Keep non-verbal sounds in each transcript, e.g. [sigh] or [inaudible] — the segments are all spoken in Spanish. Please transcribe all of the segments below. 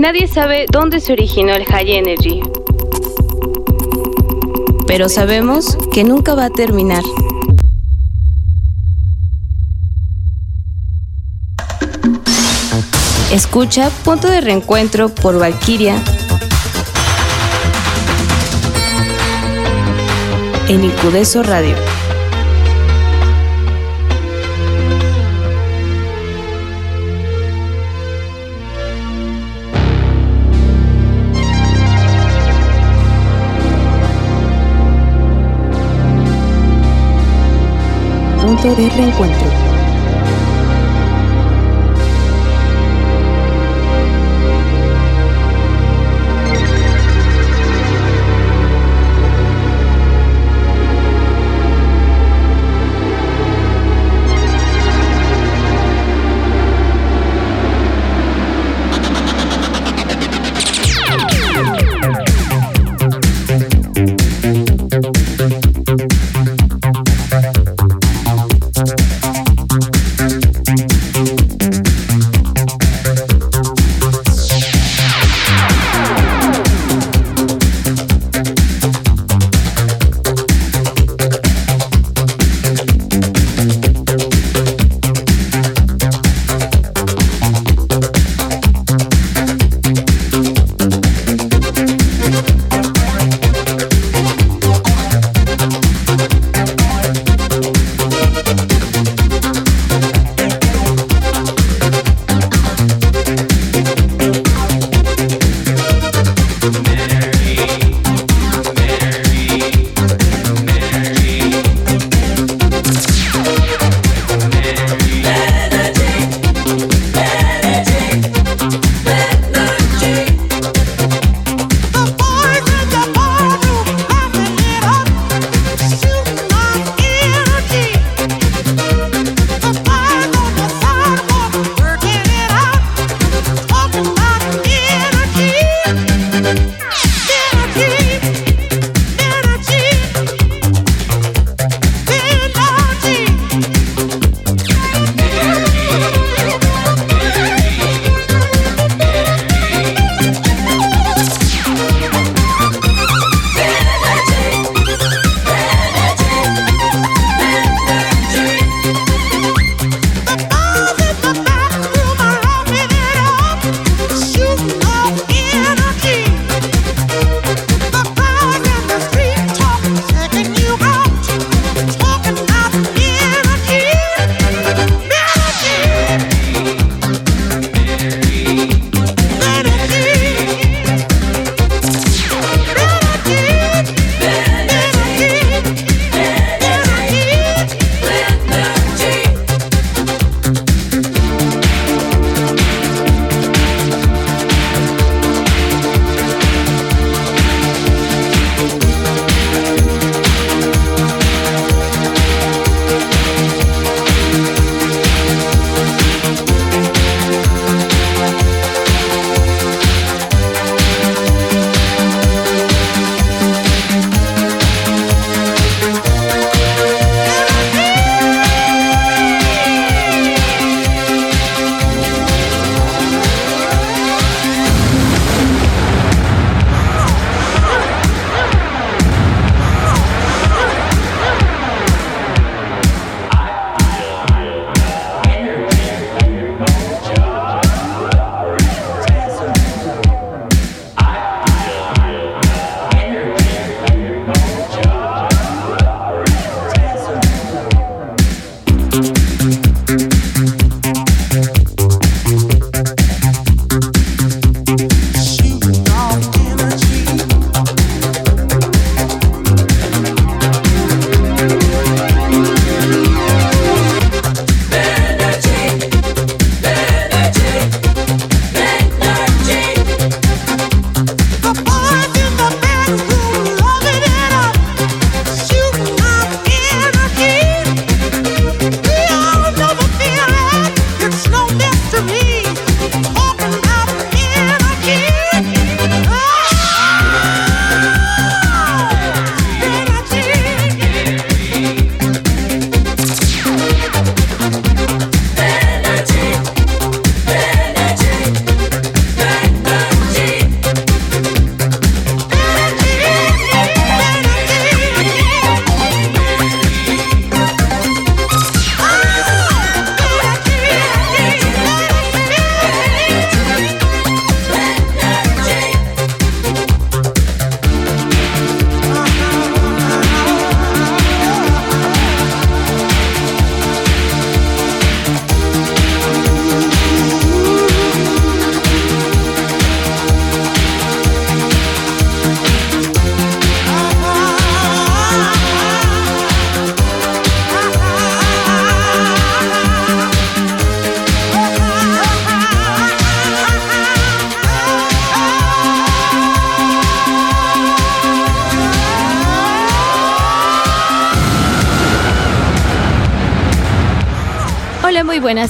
Nadie sabe dónde se originó el High Energy. Pero sabemos que nunca va a terminar. Escucha Punto de Reencuentro por Valkyria en Incudeso Radio. De Reencuentro.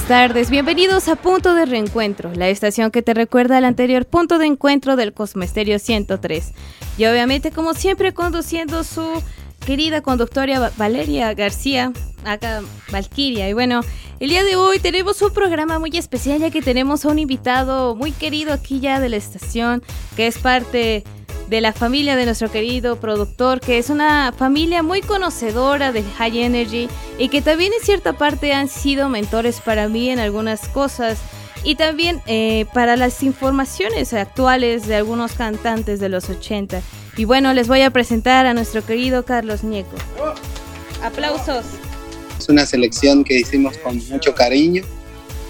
Buenas tardes, bienvenidos a Punto de Reencuentro, la estación que te recuerda al anterior punto de encuentro del Cosmesterio 103. Y obviamente, como siempre, conduciendo su querida conductora Valeria García, acá Valquiria. Y bueno, el día de hoy tenemos un programa muy especial ya que tenemos a un invitado muy querido aquí ya de la estación, que es parte de la familia de nuestro querido productor, que es una familia muy conocedora de High Energy y que también en cierta parte han sido mentores para mí en algunas cosas y también eh, para las informaciones actuales de algunos cantantes de los 80. Y bueno, les voy a presentar a nuestro querido Carlos Ñeco. Aplausos. Es una selección que hicimos con mucho cariño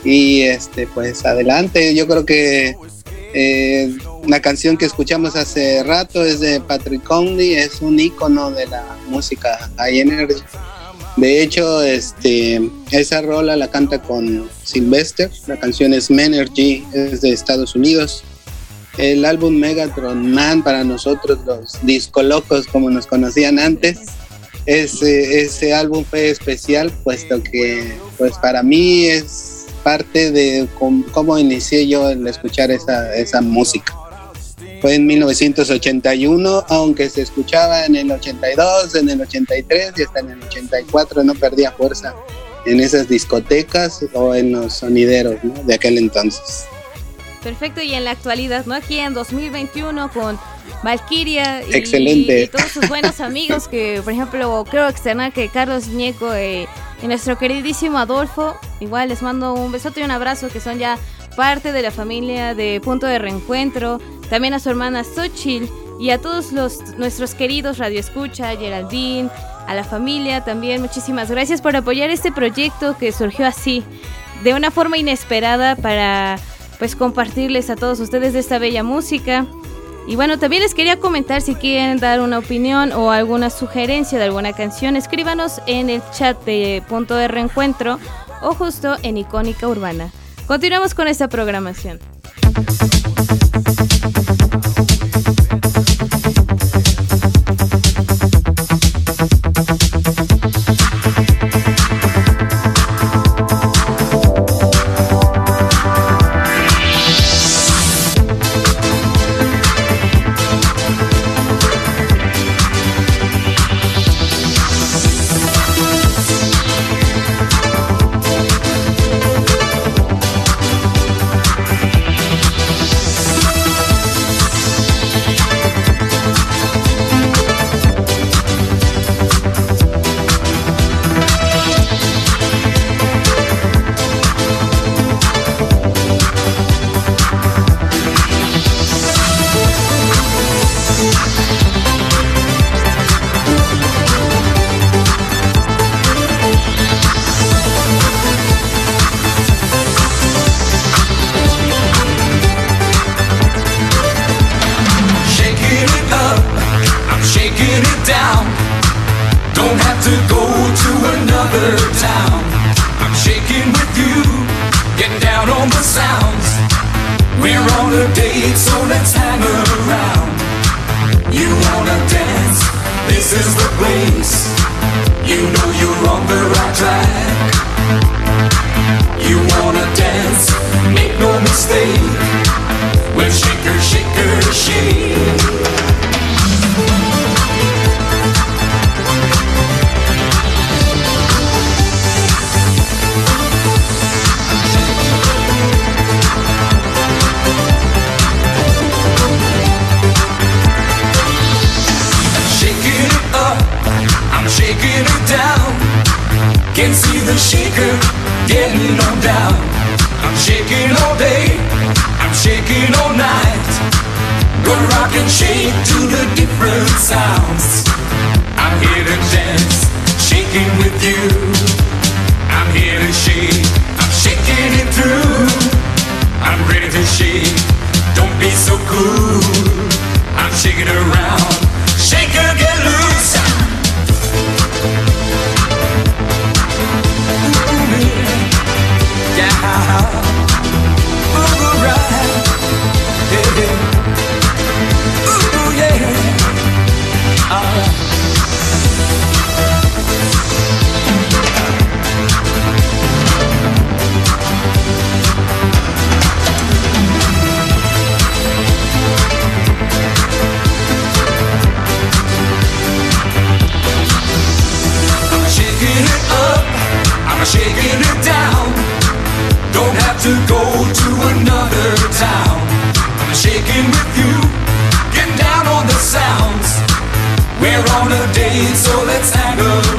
y este pues adelante, yo creo que eh, canción que escuchamos hace rato es de Patrick Conley, es un icono de la música High Energy. De hecho, este, esa rola la canta con Sylvester, la canción es Menergy, es de Estados Unidos. El álbum Megatron Man para nosotros los disco locos como nos conocían antes, ese, álbum fue especial puesto que pues para mí es parte de cómo, inicié yo el escuchar esa música. Fue en 1981, aunque se escuchaba en el 82, en el 83 y hasta en el 84, no perdía fuerza en esas discotecas o en los sonideros de aquel entonces. Perfecto, y en la actualidad, ¿no? Aquí en 2021 con Valkyria y, Excelente. y todos sus buenos amigos, que por ejemplo creo externar que Carlos Ñeco eh, y nuestro queridísimo Adolfo, igual les mando un besote y un abrazo, que son ya parte de la familia de Punto de Reencuentro, también a su hermana Xochitl y a todos los nuestros queridos Radio Escucha, Geraldine, a la familia también, muchísimas gracias por apoyar este proyecto que surgió así, de una forma inesperada para pues compartirles a todos ustedes de esta bella música. Y bueno, también les quería comentar si quieren dar una opinión o alguna sugerencia de alguna canción, escríbanos en el chat de Punto de Reencuentro o justo en Icónica Urbana. Continuamos con esta programación. We're on a date, so let's angle.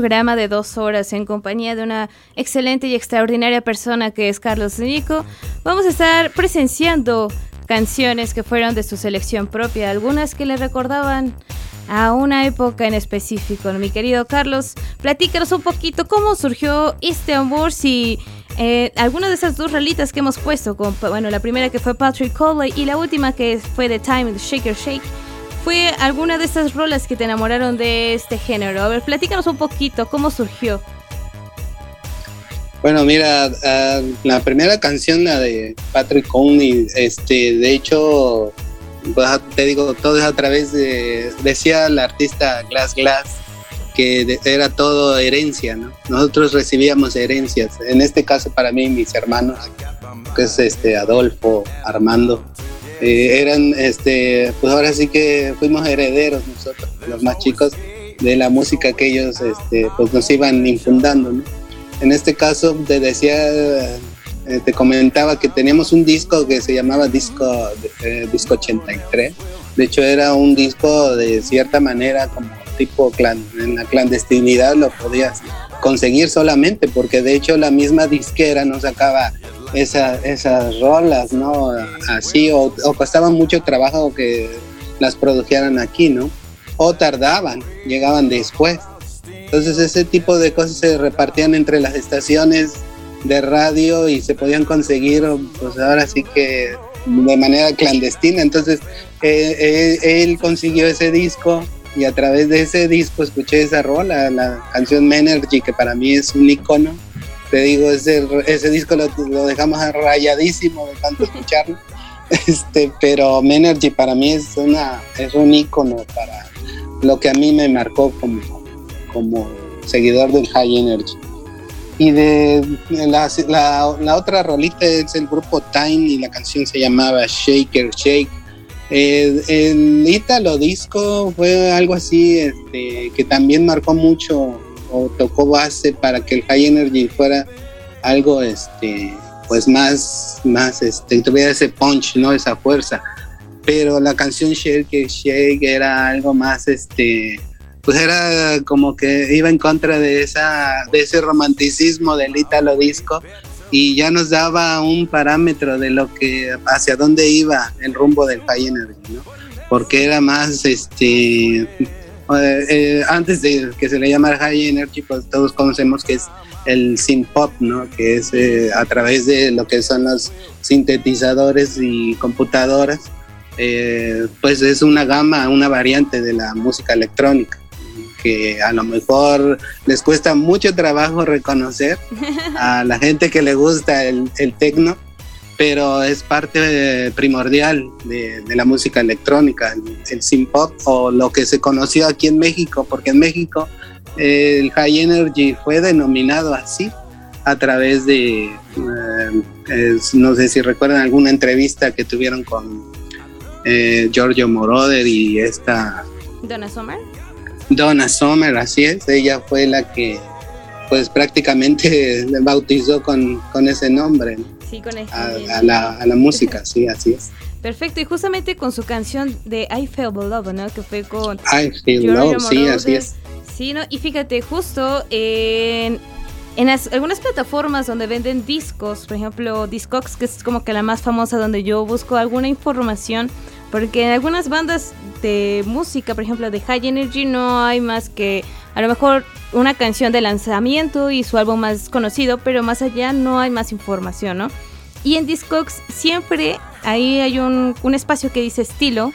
Programa de dos horas en compañía de una excelente y extraordinaria persona que es Carlos Nico, vamos a estar presenciando canciones que fueron de su selección propia, algunas que le recordaban a una época en específico. Mi querido Carlos, platícanos un poquito cómo surgió este amor, si eh, alguna de esas dos ralitas que hemos puesto, bueno, la primera que fue Patrick Coley y la última que fue The Time, Shaker Shake fue alguna de esas rolas que te enamoraron de este género? A ver, platícanos un poquito, ¿cómo surgió? Bueno, mira, ah, la primera canción, la de Patrick Coney, este, de hecho, pues, te digo, todo es a través de, decía el artista Glass Glass, que era todo herencia, ¿no? Nosotros recibíamos herencias, en este caso para mí, mis hermanos, que es este Adolfo, Armando, eh, eran, este, pues ahora sí que fuimos herederos nosotros, los más chicos, de la música que ellos, este, pues nos iban infundando, En este caso, te decía, eh, te comentaba que teníamos un disco que se llamaba Disco, eh, disco 83. De hecho, era un disco de cierta manera como tipo clan, en la clandestinidad lo podías conseguir solamente, porque de hecho la misma disquera no sacaba esas rolas, ¿no? Así, o, o costaba mucho trabajo que las produjeran aquí, ¿no? O tardaban, llegaban después. Entonces ese tipo de cosas se repartían entre las estaciones de radio y se podían conseguir, pues ahora sí que de manera clandestina. Entonces eh, eh, él consiguió ese disco y a través de ese disco escuché esa rola, la canción Menergy, que para mí es un icono te digo, ese, ese disco lo, dejamos rayadísimo de tanto escucharlo. [laughs] Este, pero Menergy para mí es, una, es un icono para lo que a mí me marcó como, como seguidor del High Energy. Y de la, la, otra rolita es el grupo Time y la canción se llamaba Shaker Shake. el, el Italo disco fue algo así este, que también marcó mucho o tocó base para que el High Energy fuera algo este pues más más este tuviera ese punch no esa fuerza pero la canción Shake Shake era algo más este pues era como que iba en contra de esa de ese romanticismo del italo disco y ya nos daba un parámetro de lo que hacia dónde iba el rumbo del High Energy ¿no? porque era más este eh, eh, antes de que se le llamara High Energy, pues todos conocemos que es el synth pop, ¿no? Que es eh, a través de lo que son los sintetizadores y computadoras, pues es una gama, una variante de la música electrónica que a lo mejor les cuesta mucho trabajo reconocer [laughs] a la gente que le gusta el, el tecno pero es parte primordial de, la música electrónica, el, synth pop o lo que se conoció aquí en México, porque en México el high energy fue denominado así a través de, eh, no sé si recuerdan alguna entrevista que tuvieron con eh, Giorgio Moroder y esta... Donna Summer. Donna Summer, así es, ella fue la que pues prácticamente [laughs] bautizó con, con ese nombre Sí, con el a, la, a la música, [laughs] sí, así es. Perfecto, y justamente con su canción de I Feel Love, ¿no? Que fue con I feel love, sí, así es. Sí, ¿no? Y fíjate, justo en, en las- algunas plataformas donde venden discos, por ejemplo, Discogs, que es como que la más famosa donde yo busco alguna información, porque en algunas bandas de música, por ejemplo, de High Energy, no hay más que a lo mejor una canción de lanzamiento y su álbum más conocido, pero más allá no hay más información, ¿no? Y en Discogs siempre ahí hay un, un espacio que dice estilo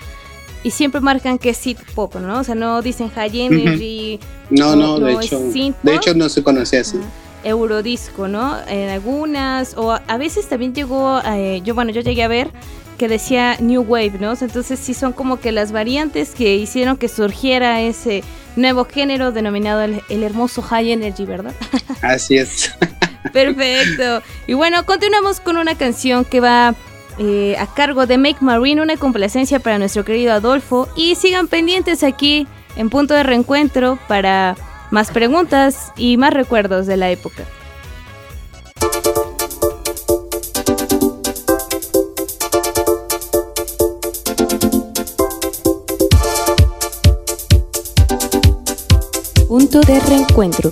y siempre marcan que es synth pop, ¿no? O sea, no dicen high energy, No, No, no, de no, hecho, de hecho no se conocía así. Eurodisco, ¿no? En algunas, o a, veces también llegó, eh, yo bueno, yo llegué a ver que decía New Wave, ¿no? Entonces sí son como que las variantes que hicieron que surgiera ese nuevo género denominado el, el hermoso High Energy, ¿verdad? [laughs] Así es. [laughs] Perfecto. Y bueno, continuamos con una canción que va eh, a cargo de Make Marine, una complacencia para nuestro querido Adolfo. Y sigan pendientes aquí en punto de reencuentro para más preguntas y más recuerdos de la época. Punto de reencuentro.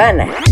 Icónica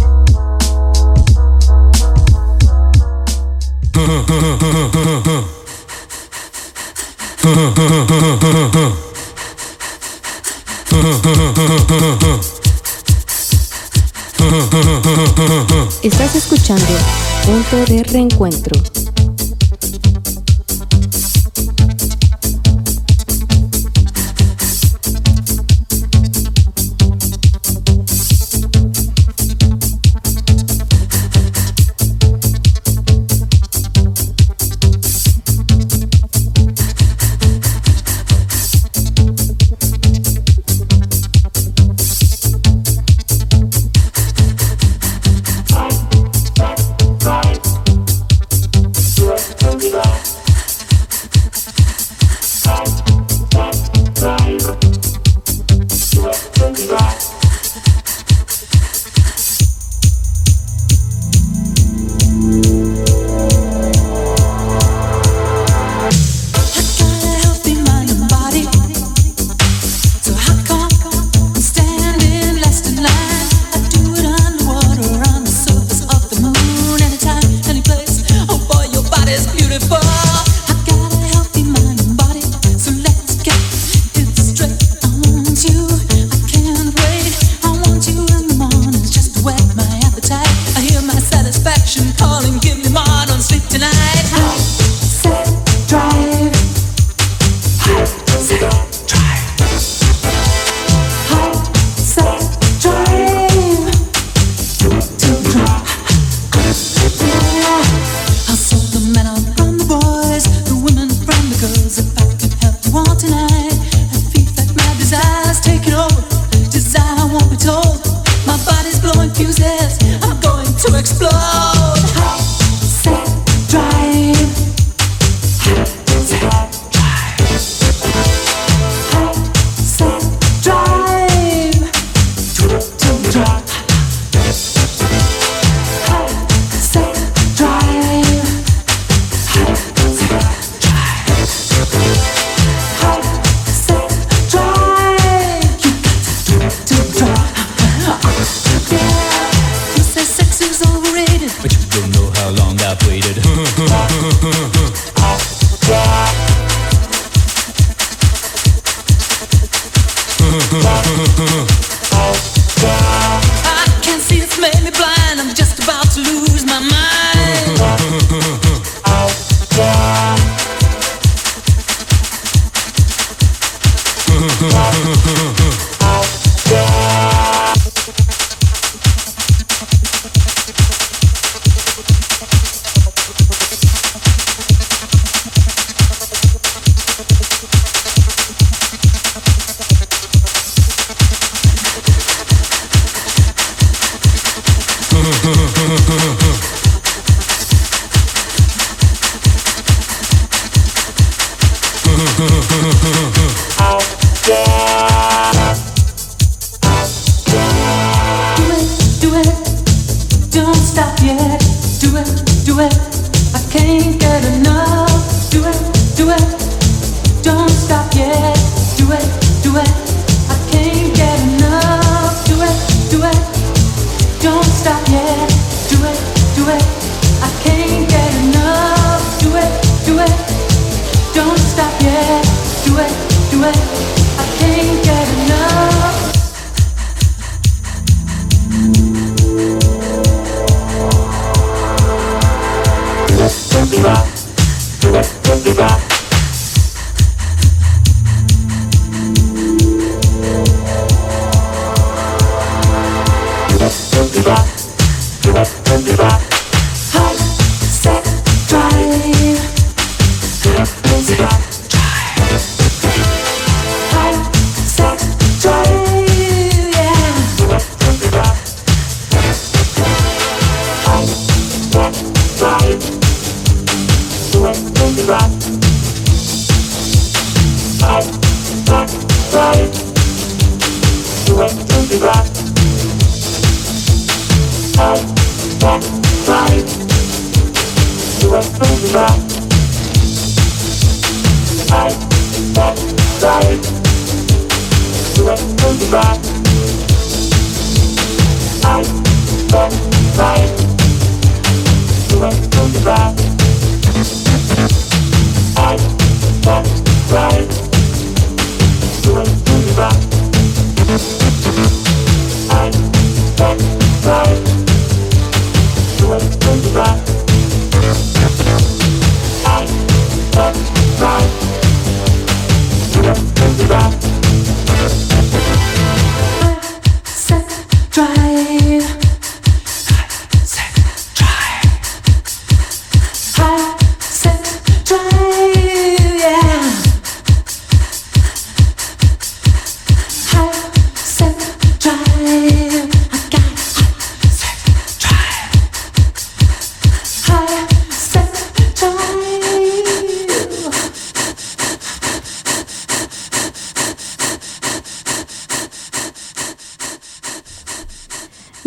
Don't stop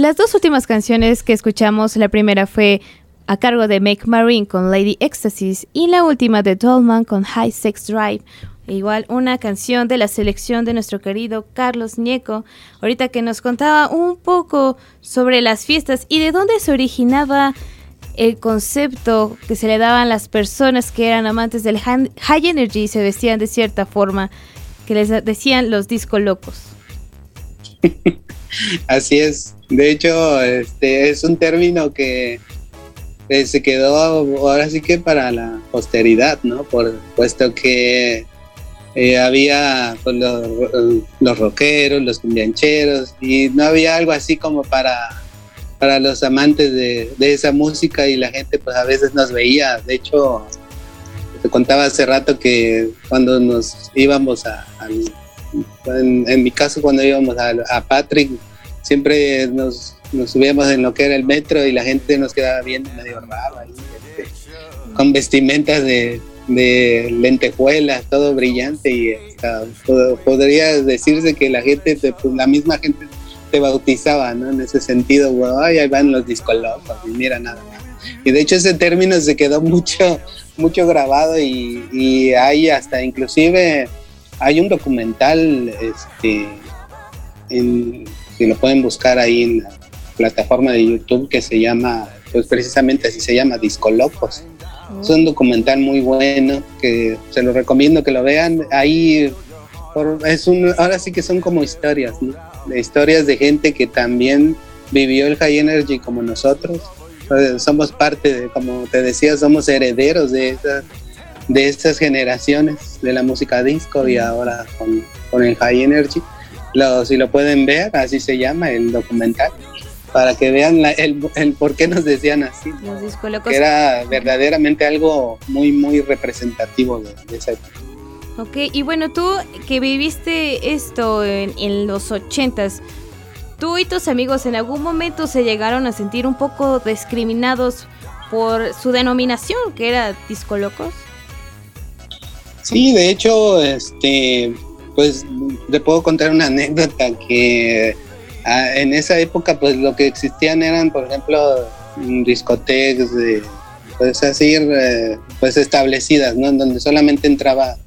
Las dos últimas canciones que escuchamos, la primera fue a cargo de Make Marine con Lady Ecstasies y la última de Dolman con High Sex Drive. Igual una canción de la selección de nuestro querido Carlos Ñeco, ahorita que nos contaba un poco sobre las fiestas y de dónde se originaba el concepto que se le daban las personas que eran amantes del high energy y se vestían de cierta forma, que les decían los disco locos. [laughs] Así es. De hecho, este es un término que eh, se quedó ahora sí que para la posteridad, ¿no? Por puesto que eh, había pues, los, los, rockeros, los cumbiancheros y no había algo así como para para los amantes de, de, esa música y la gente pues a veces nos veía. De hecho, te contaba hace rato que cuando nos íbamos a, en, en, mi caso cuando íbamos a, Patrick, siempre nos, subíamos en lo que era el metro y la gente nos quedaba viendo medio raro este, con vestimentas de, lentejuelas, todo brillante y podría decirse que la gente, pues, la misma gente te bautizaba, ¿no? En ese sentido, ay, ahí van los discolocos y mira nada. Y de hecho ese término se quedó mucho, mucho grabado y, y hay hasta inclusive, hay un documental, este, en, si lo pueden buscar ahí en la plataforma de YouTube que se llama, pues precisamente así se llama, Discolocos. Es un documental muy bueno que se lo recomiendo que lo vean. Ahí es un, ahora sí que son como historias, ¿no? historias de gente que también vivió el high energy como nosotros. Somos parte de, como te decía, somos herederos de esas, de estas generaciones de la música disco y ahora con, con el high energy. Lo, si lo pueden ver, así se llama el documental, para que vean la, el, el, por qué nos decían así. ¿no? Que era verdaderamente algo muy, muy representativo de, de esa época. Ok, y bueno, tú que viviste esto en, en los ochentas, ¿tú y tus amigos en algún momento se llegaron a sentir un poco discriminados por su denominación, que era Disco Locos? Sí, de hecho, este, pues le puedo contar una anécdota que ah, en esa época, pues lo que existían eran, por ejemplo, discotecas de, pues así, eh, pues establecidas, ¿no? En donde solamente entraba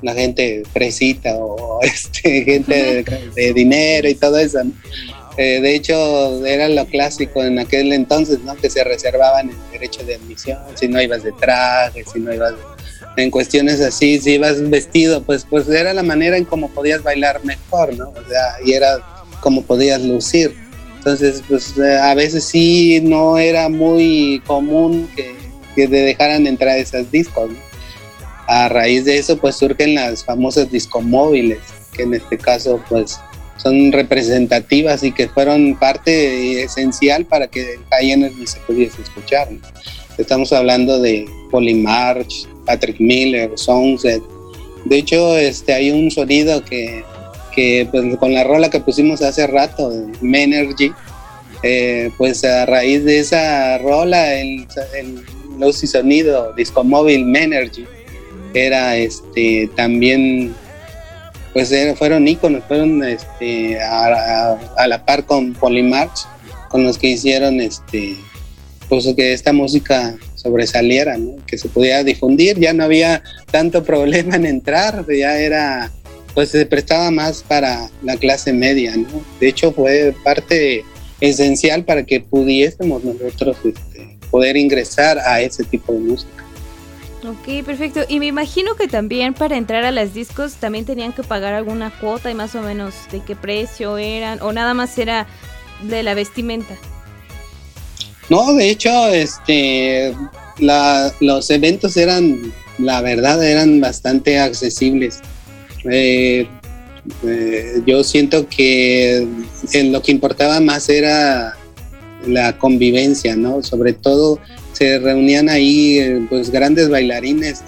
la gente fresita o [laughs] este, gente de, de, dinero y todo eso. ¿no? Eh, de hecho, era lo clásico en aquel entonces, ¿no? Que se reservaban el derecho de admisión, si no ibas de traje, si no ibas en cuestiones así, si ibas vestido, pues, pues era la manera en cómo podías bailar mejor, ¿no? O sea, y era como podías lucir. Entonces, pues a veces sí no era muy común que que te dejaran entrar esas discos. ¿no? A raíz de eso, pues surgen las famosas discomóviles, que en este caso, pues son representativas y que fueron parte esencial para que el Energy se pudiese escuchar. ¿no? Estamos hablando de Polymarch, Patrick Miller, Soundset. De hecho, este, hay un sonido que, que pues, con la rola que pusimos hace rato, Menergy, eh, pues a raíz de esa rola, el, el luz y sonido Discomóvil Menergy era este también pues fueron íconos, fueron este a la par con Polymarch, con los que hicieron este pues que esta música sobresaliera, ¿no? que se pudiera difundir, ya no había tanto problema en entrar, ya era pues se prestaba más para la clase media, ¿no? De hecho fue parte esencial para que pudiésemos nosotros este, poder ingresar a ese tipo de música. Ok, perfecto. Y me imagino que también para entrar a las discos también tenían que pagar alguna cuota y más o menos de qué precio eran o nada más era de la vestimenta. No, de hecho, este, la- los eventos eran, la verdad, eran bastante accesibles. Eh, eh, yo siento que en lo que importaba más era la convivencia, ¿no? Sobre todo se reunían ahí eh, pues grandes bailarines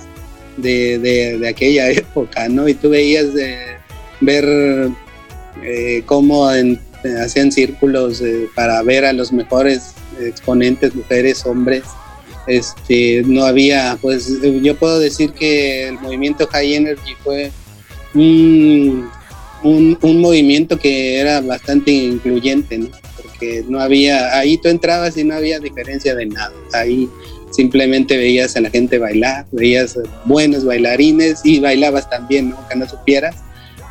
de, de- aquella [laughs] época, ¿no? Y tú veías de ver cómo hacían círculos para ver a los mejores exponentes, mujeres, hombres. Este, no había, pues yo puedo decir que el movimiento High Energy fue un, un, movimiento que era bastante incluyente, ¿no? Porque no había, ahí tú entrabas y no había diferencia de nada. Ahí simplemente veías a la gente bailar, veías buenos bailarines y bailabas también, ¿no? Que no supieras.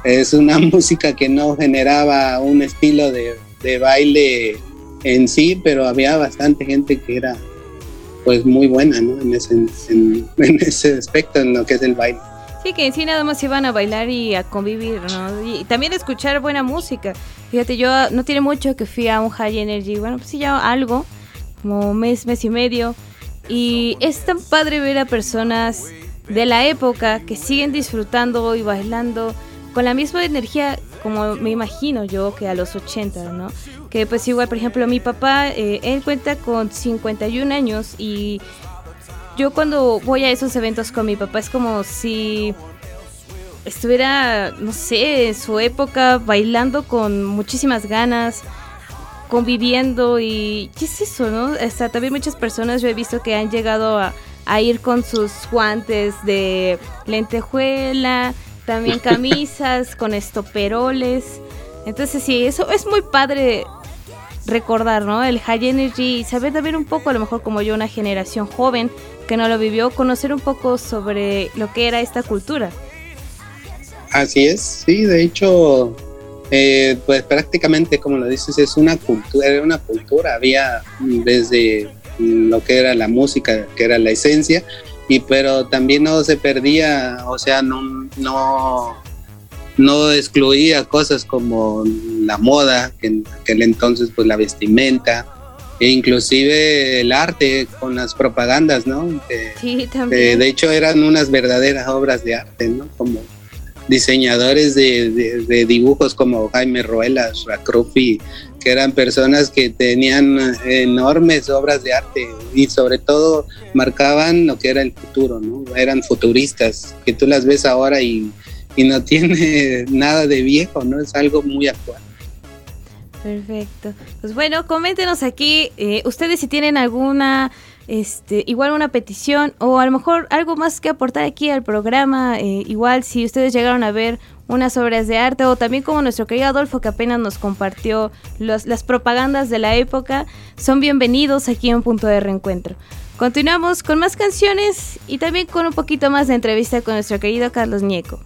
Es una [laughs] música que no generaba un estilo de, de baile en sí, pero había bastante gente que era pues muy buena, ¿no? En ese, en, [laughs] en ese aspecto, en lo que es el baile. Sí, que en sí nada más iban a bailar y a convivir, ¿no? Y también escuchar buena música. Fíjate, yo no tiene mucho que fui a un High Energy, bueno, pues sí, ya algo, como mes, mes y medio. Y es tan padre ver a personas de la época que siguen disfrutando y bailando con la misma energía como me imagino yo que a los 80, ¿no? Que pues igual, por ejemplo, mi papá, eh, él cuenta con 51 años y yo cuando voy a esos eventos con mi papá es como si estuviera, no sé, en su época bailando con muchísimas ganas, conviviendo y ¿qué es eso, no? Hasta también muchas personas yo he visto que han llegado a, a ir con sus guantes de lentejuela, también [laughs] camisas con estoperoles. Entonces sí, eso es muy padre recordar, ¿no? El high energy y saber también un poco, a lo mejor como yo, una generación joven que no lo vivió, conocer un poco sobre lo que era esta cultura. Así es, sí, de hecho, eh, pues prácticamente como lo dices, es una cultura, era una cultura, había desde lo que era la música, que era la esencia, y pero también no se perdía, o sea, no, no, no excluía cosas como la moda, que en aquel entonces pues la vestimenta, e inclusive el arte con las propagandas, ¿no? Que- Sí, de, también. de hecho eran unas verdaderas obras de arte, ¿no? Como diseñadores de, de- de dibujos como Jaime Ruelas, Racrufi, que eran personas que tenían enormes obras de arte y sobre todo marcaban lo que era el futuro, ¿no? Eran futuristas, que tú las ves ahora y, y no tiene [laughs] nada de viejo, ¿no? Es algo muy actual. Perfecto. Pues bueno, coméntenos aquí, eh, ustedes si tienen alguna, este, igual una petición o a lo mejor algo más que aportar aquí al programa, eh, igual si ustedes llegaron a ver unas obras de arte o también como nuestro querido Adolfo que apenas nos compartió las propagandas de la época, son bienvenidos aquí en Punto de Reencuentro. Continuamos con más canciones y también con un poquito más de entrevista con nuestro querido Carlos Ñeco.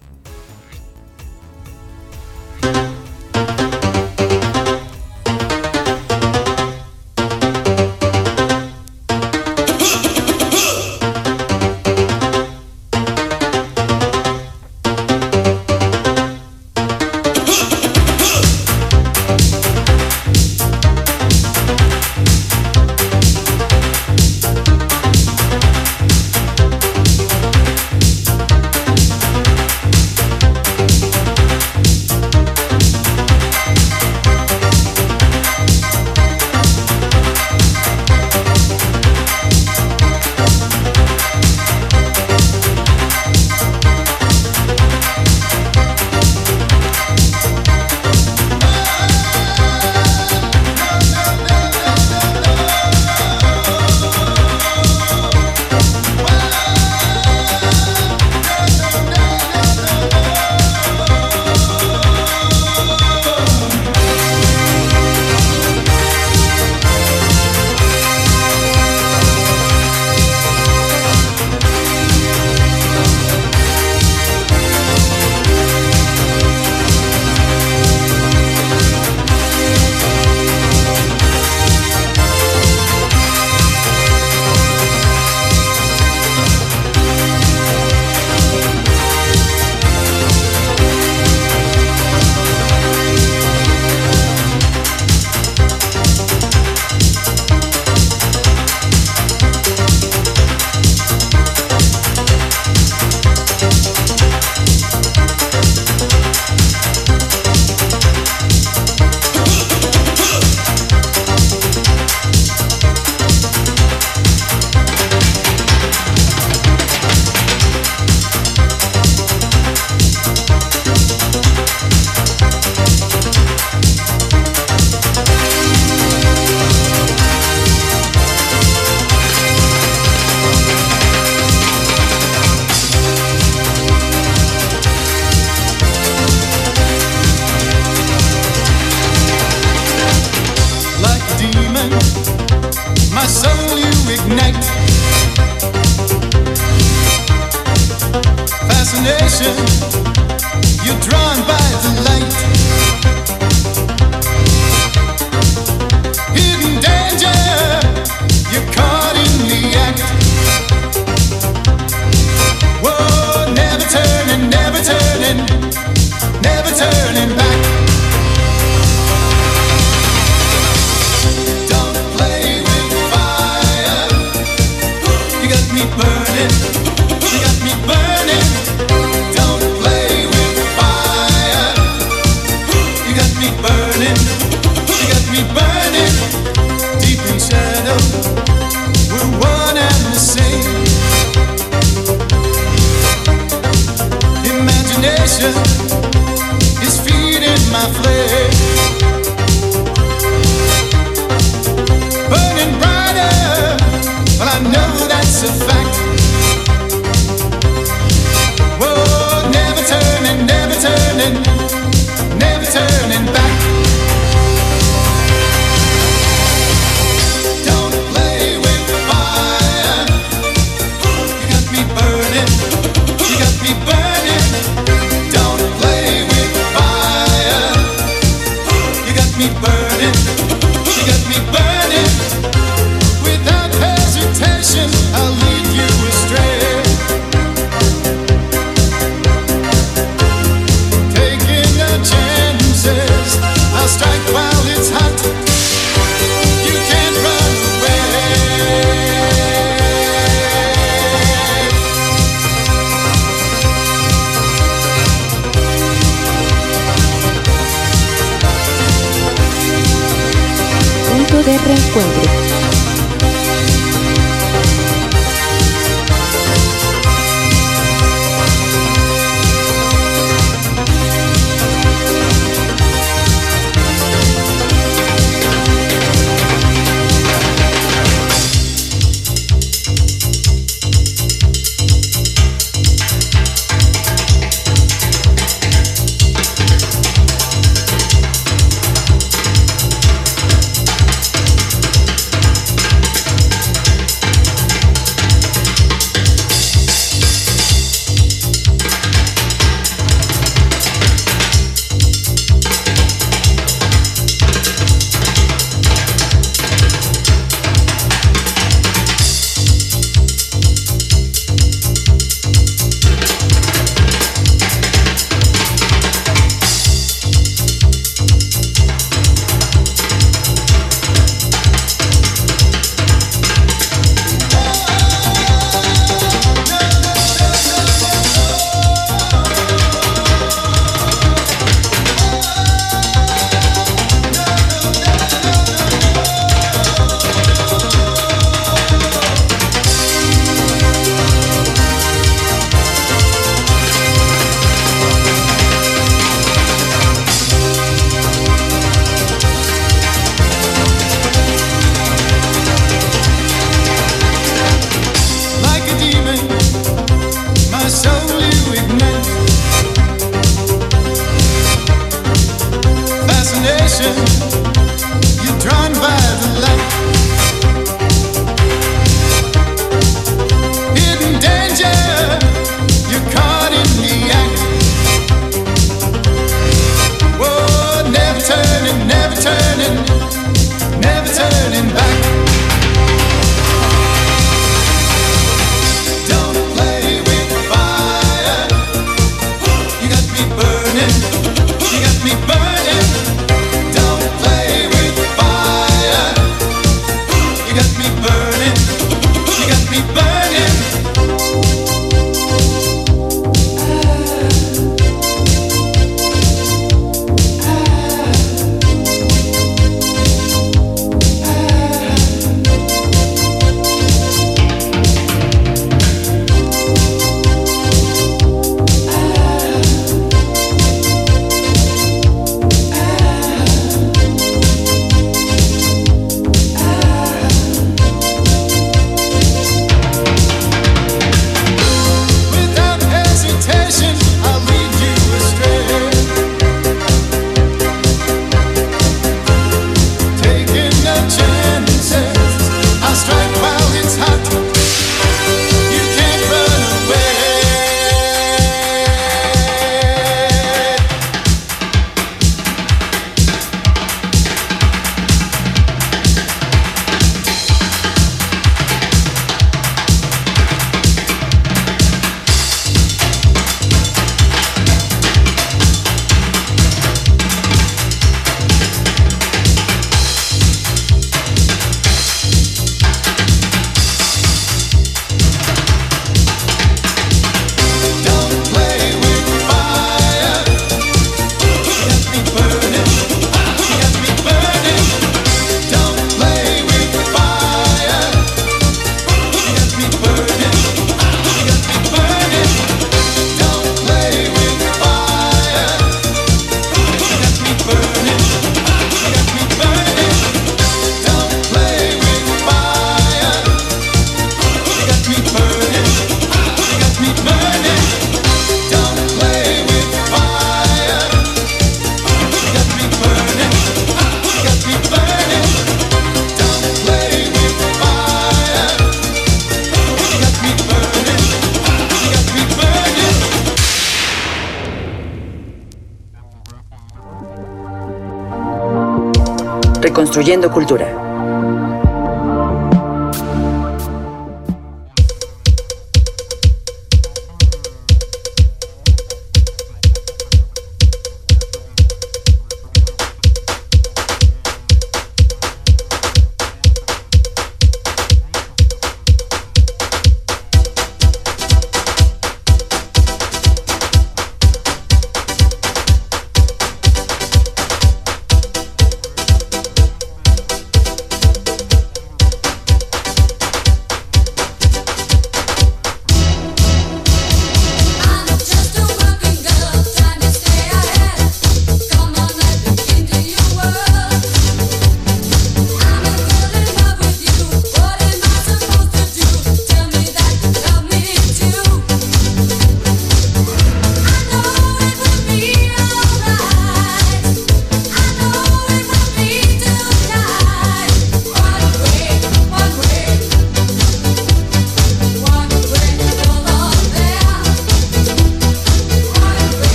Construyendo Cultura.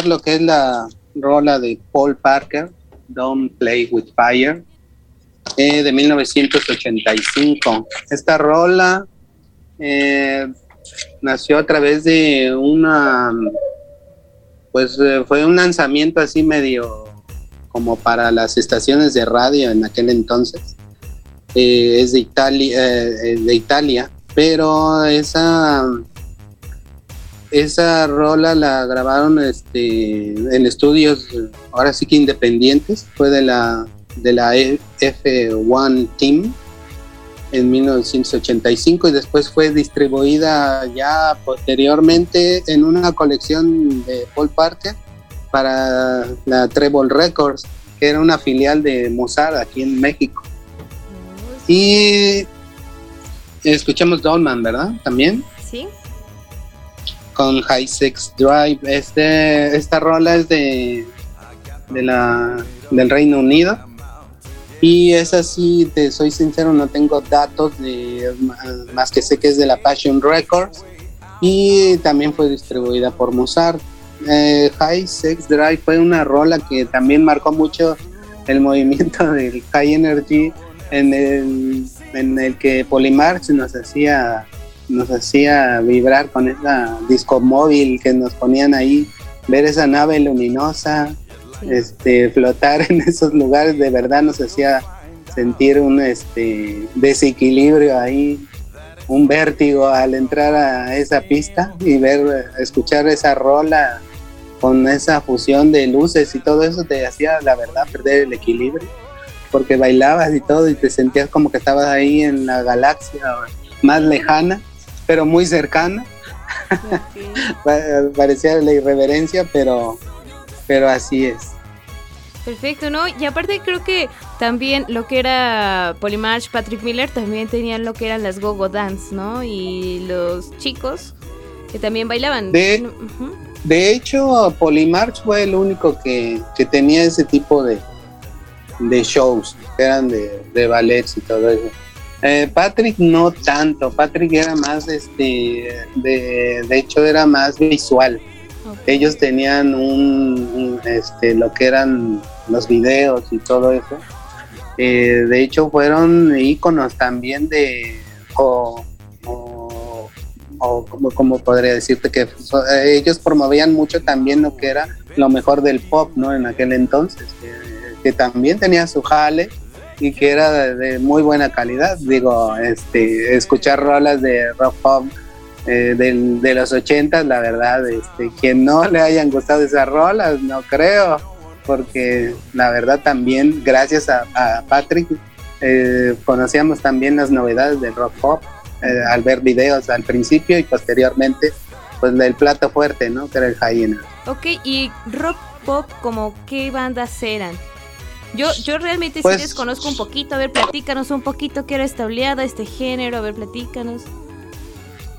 Lo que es la rola de Paul Parker, Don't Play with Fire, eh, de 1985. Esta rola eh, nació a través de una, pues eh, fue un lanzamiento así medio como para las estaciones de radio en aquel entonces. Es de Italia, de Italia, pero esa esa rola la grabaron este, en estudios, ahora sí que independientes, fue de la, de la F1 Team en 1985 y después fue distribuida ya posteriormente en una colección de Paul Parker para la Treble Records, que era una filial de Mozart aquí en México. Y escuchamos Dolman, ¿verdad? También ¿Sí? Con High Sex Drive. Este, esta rola es de, de la, del Reino Unido. Y es así, te soy sincero, no tengo datos de más que sé que es de la Passion Records. Y también fue distribuida por Mozart. Eh, High Sex Drive fue una rola que también marcó mucho el movimiento del High Energy en el, en el que Polymarch nos hacía nos hacía vibrar con esa disco móvil que nos ponían ahí, ver esa nave luminosa, este, flotar en [laughs] esos lugares, de verdad nos hacía sentir un este, desequilibrio ahí, un vértigo al entrar a esa pista y ver, escuchar esa rola con esa fusión de luces y todo eso te hacía, la verdad, perder el equilibrio, porque bailabas y todo y te sentías como que estabas ahí en la galaxia más lejana pero muy cercana. [laughs] Pa- Parecía la irreverencia, pero, pero así es. Perfecto, ¿no? Y aparte creo que también lo que era Polymarch, Patrick Miller, también tenían lo que eran las Gogo Dance, ¿no? Y los chicos que también bailaban. De-. De hecho, Polymarch fue el único que, que tenía ese tipo de, de shows, que eran de, de ballets y todo eso. Eh, Patrick no tanto, Patrick era más, este, de, de hecho era más visual. Ellos tenían un, un, este lo que eran los videos y todo eso. Eh, de hecho fueron íconos también de o, o, o como, como podría decirte que so- ellos promovían mucho también lo que era lo mejor del pop no en aquel entonces que, que también tenía su jale y que era de, muy buena calidad digo este escuchar rolas de rock pop eh, del- de los 80, la verdad, este, quien no le hayan gustado esas rolas, no creo, porque la verdad también, gracias a, a Patrick, eh, conocíamos también las novedades del rock pop eh, al ver videos al principio y posteriormente, pues del plato fuerte, ¿no? Que era el Hyena. Ok, y rock pop, como qué bandas eran? Yo, yo realmente Pues- sí desconozco un poquito, a ver, platícanos un poquito qué era esta oleada, este género, a ver, platícanos.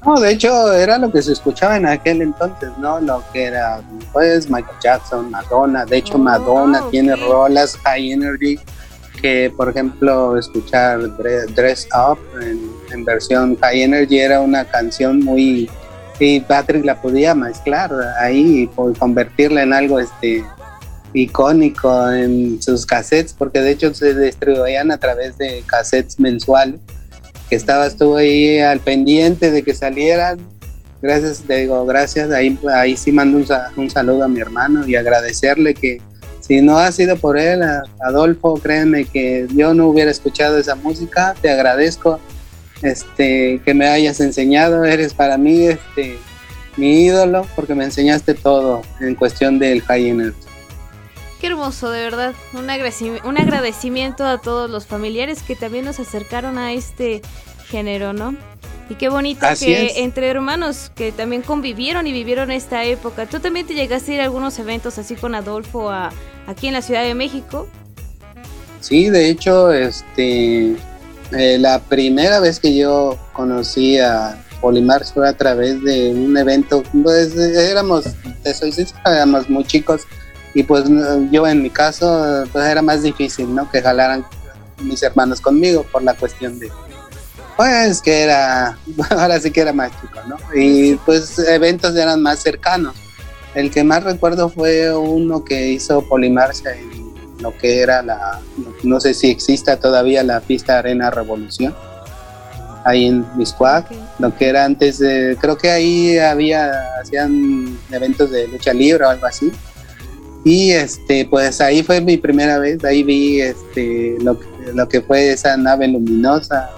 No, de hecho era lo que se escuchaba en aquel entonces, ¿no? Lo que era, pues, Michael Jackson, Madonna. De hecho, Oh, Madonna tiene rolas high energy que, por ejemplo, escuchar Dre- Dress Up en, en versión high energy era una canción muy... Y Patrick la podía mezclar ahí y convertirla en algo este icónico en sus cassettes, porque de hecho se distribuían a través de cassettes mensuales que estabas tú ahí al pendiente de que salieran. Gracias, te digo, gracias. Ahí, ahí sí mando un, un saludo a mi hermano y agradecerle que si no ha sido por él, Adolfo, créeme que yo no hubiera escuchado esa música. Te agradezco este, que me hayas enseñado. Eres para mí este, mi ídolo porque me enseñaste todo en cuestión del high energy. Qué hermoso, de verdad. Un, agradecimi- un agradecimiento a todos los familiares que también nos acercaron a este género, ¿no? Y qué bonito Así que es. entre hermanos que también convivieron y vivieron esta época. ¿Tú también te llegaste a ir a algunos eventos así con Adolfo a- aquí en la Ciudad de México? Sí, de hecho, este, eh, la primera vez que yo conocí a Polimar fue a través de un evento, pues éramos, te soy sincero, éramos muy chicos y pues yo en mi caso pues era más difícil, ¿no? Que jalaran mis hermanos conmigo por la cuestión de, pues que era, [laughs] ahora sí que era más chico, ¿no? Y pues eventos eran más cercanos. el que más recuerdo fue uno que hizo Polimarcha en lo que era la, no sé si exista todavía la pista Arena Revolución, ahí en Miscuac, lo que era antes de, creo que ahí había, hacían eventos de lucha libre o algo así. Y este, pues ahí fue mi primera vez, ahí vi este, lo, lo que fue esa nave luminosa,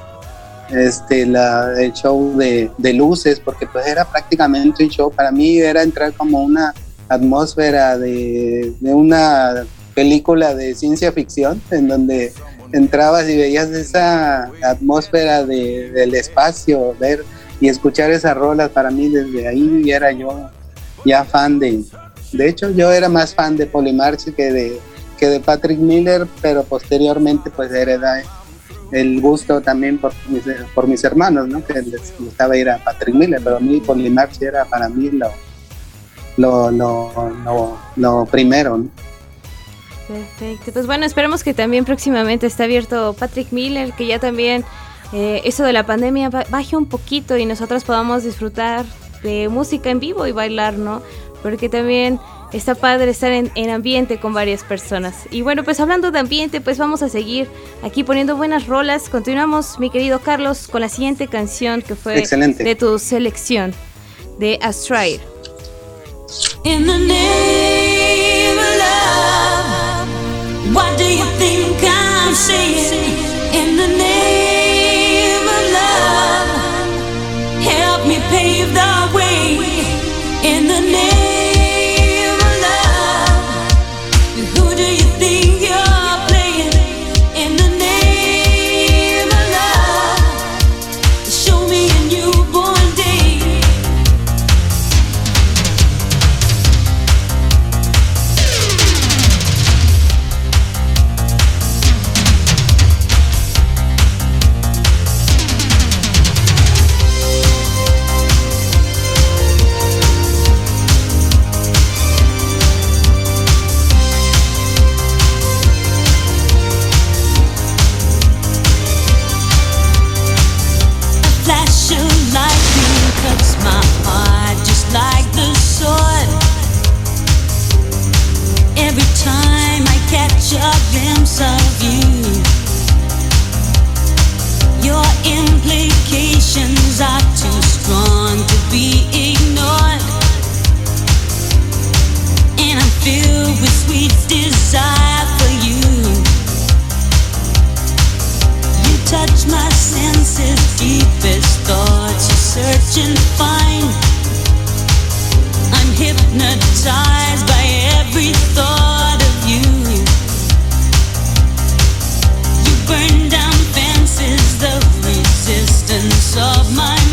este, la, el show de, luces, porque pues era prácticamente un show, para mí era entrar como una atmósfera de, de una película de ciencia ficción, en donde entrabas y veías esa atmósfera de, del espacio, ver y escuchar esas rolas, para mí desde ahí era yo ya fan de, de hecho yo era más fan de Polymarch que de, que de Patrick Miller, pero posteriormente pues heredé el gusto también por mis, por mis hermanos, ¿no? que les gustaba ir a Patrick Miller, pero a mí Polymarch era para mí lo, lo, lo, lo, primero. ¿no? Perfecto. Pues bueno, esperemos que también próximamente esté abierto Patrick Miller, que ya también eh, eso de la pandemia ba- baje un poquito y nosotros podamos disfrutar de música en vivo y bailar, ¿no? Porque también está padre estar en, en ambiente con varias personas. Y bueno, pues hablando de ambiente, pues vamos a seguir aquí poniendo buenas rolas. Continuamos, mi querido Carlos, con la siguiente canción que fue Excelente. de tu selección, de Astrair. In the name of love, what do you think I'm saying? Of you. You burn down fences, the existence of my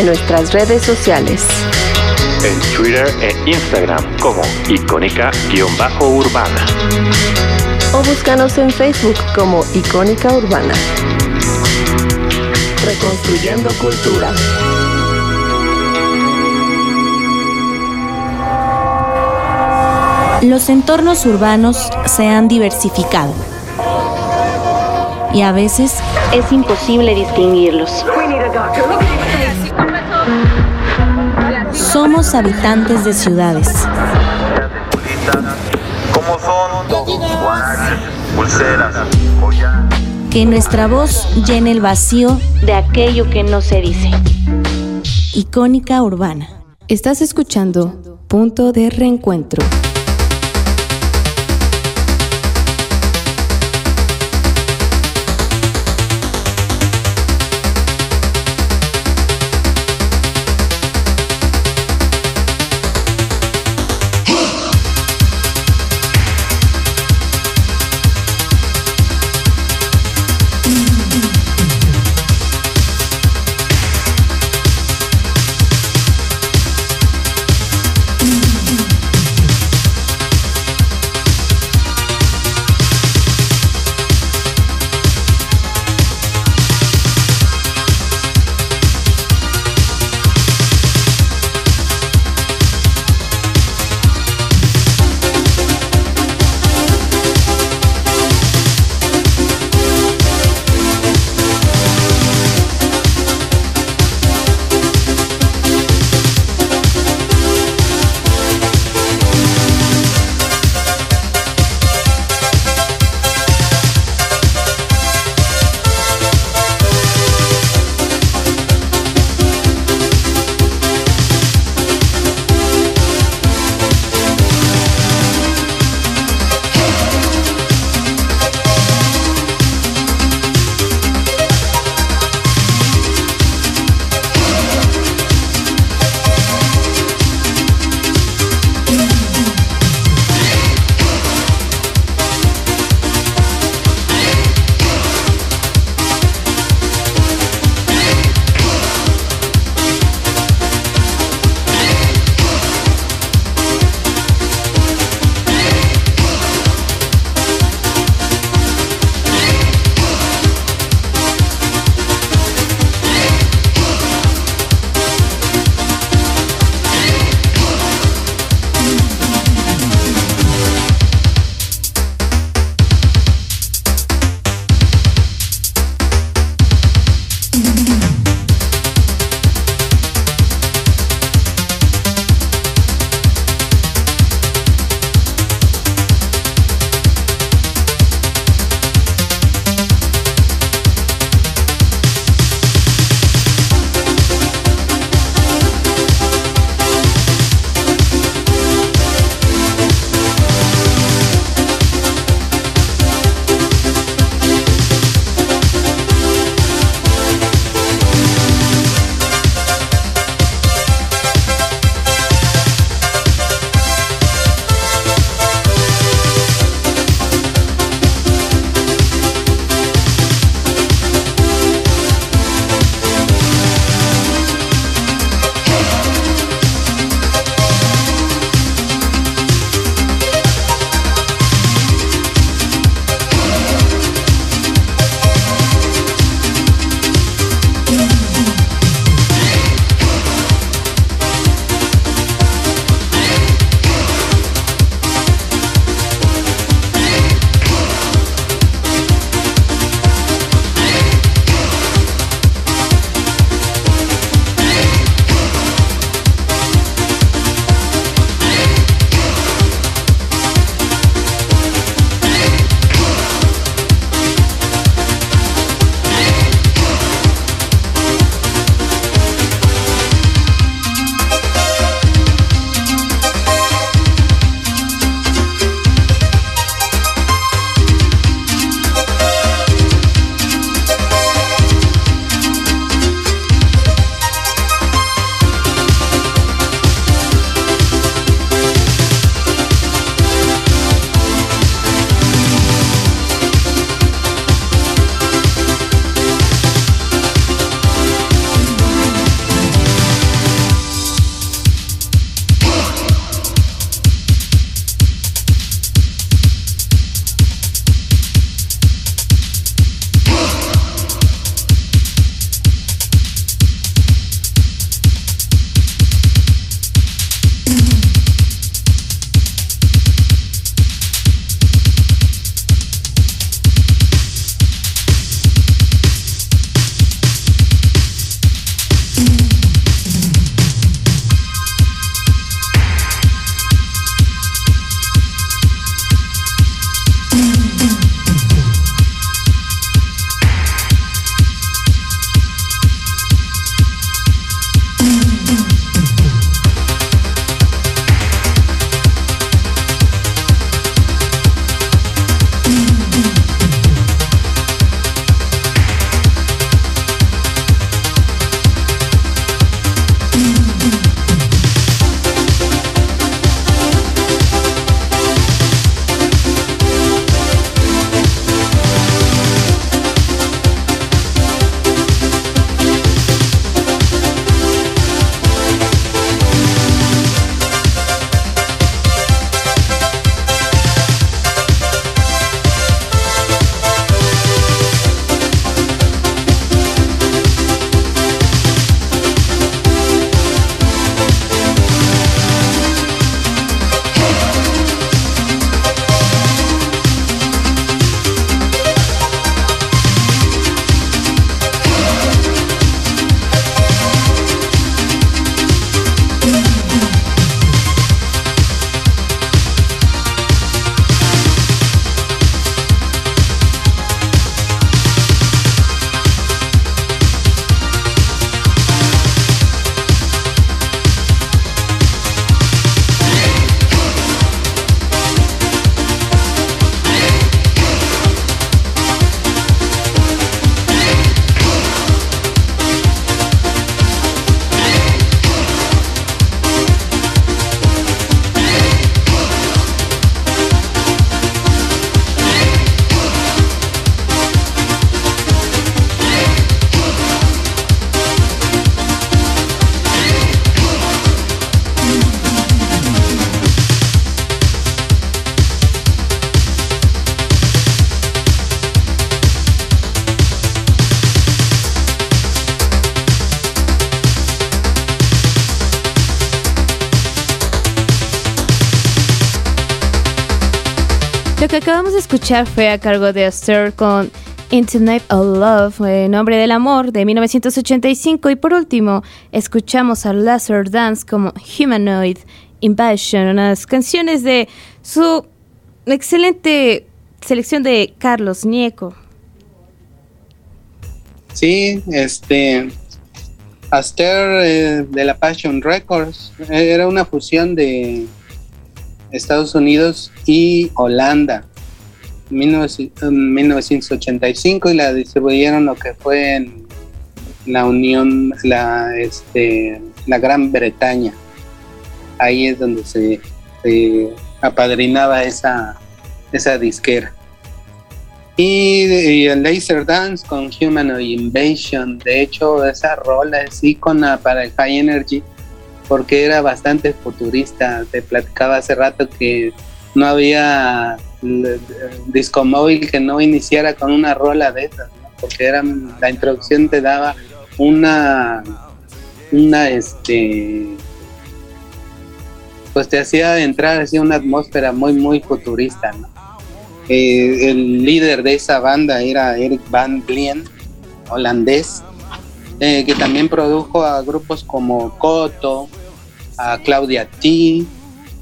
en nuestras redes sociales. En Twitter e Instagram como icónica-urbana. o búscanos en Facebook como Icónica Urbana. Reconstruyendo cultura. Los entornos urbanos se han diversificado y a veces Es imposible distinguirlos. Somos habitantes de ciudades. ¿Cómo son? Guaraches, pulseras, collar. Que nuestra voz llene el vacío De aquello que no se dice. icónica urbana. Estás escuchando Punto de Reencuentro. Fue a cargo de Aster con Internet of Love, Nombre del Amor, de 1985. Y por último, escuchamos a Laser Dance como Humanoid Invasion, unas canciones de su excelente selección de Carlos Nieco. Sí, este. Aster eh, de la Passion Records era una fusión de Estados Unidos y Holanda. 19 en 1985 y la distribuyeron lo que fue en la Unión, la, este, Gran Bretaña. Ahí es donde se, apadrinaba esa, esa disquera. Y, el Laser Dance con Humanoid Invasion, de hecho esa rola es ícona para el High Energy porque era bastante futurista. Te platicaba hace rato que no había disco móvil que no iniciara con una rola de esas, porque era, la introducción te daba una, una este, pues te hacía entrar así una atmósfera muy, muy futurista. Eh, el líder de esa banda era Eric Van Vlien, holandés, eh, que también produjo a grupos como Koto, a Claudia T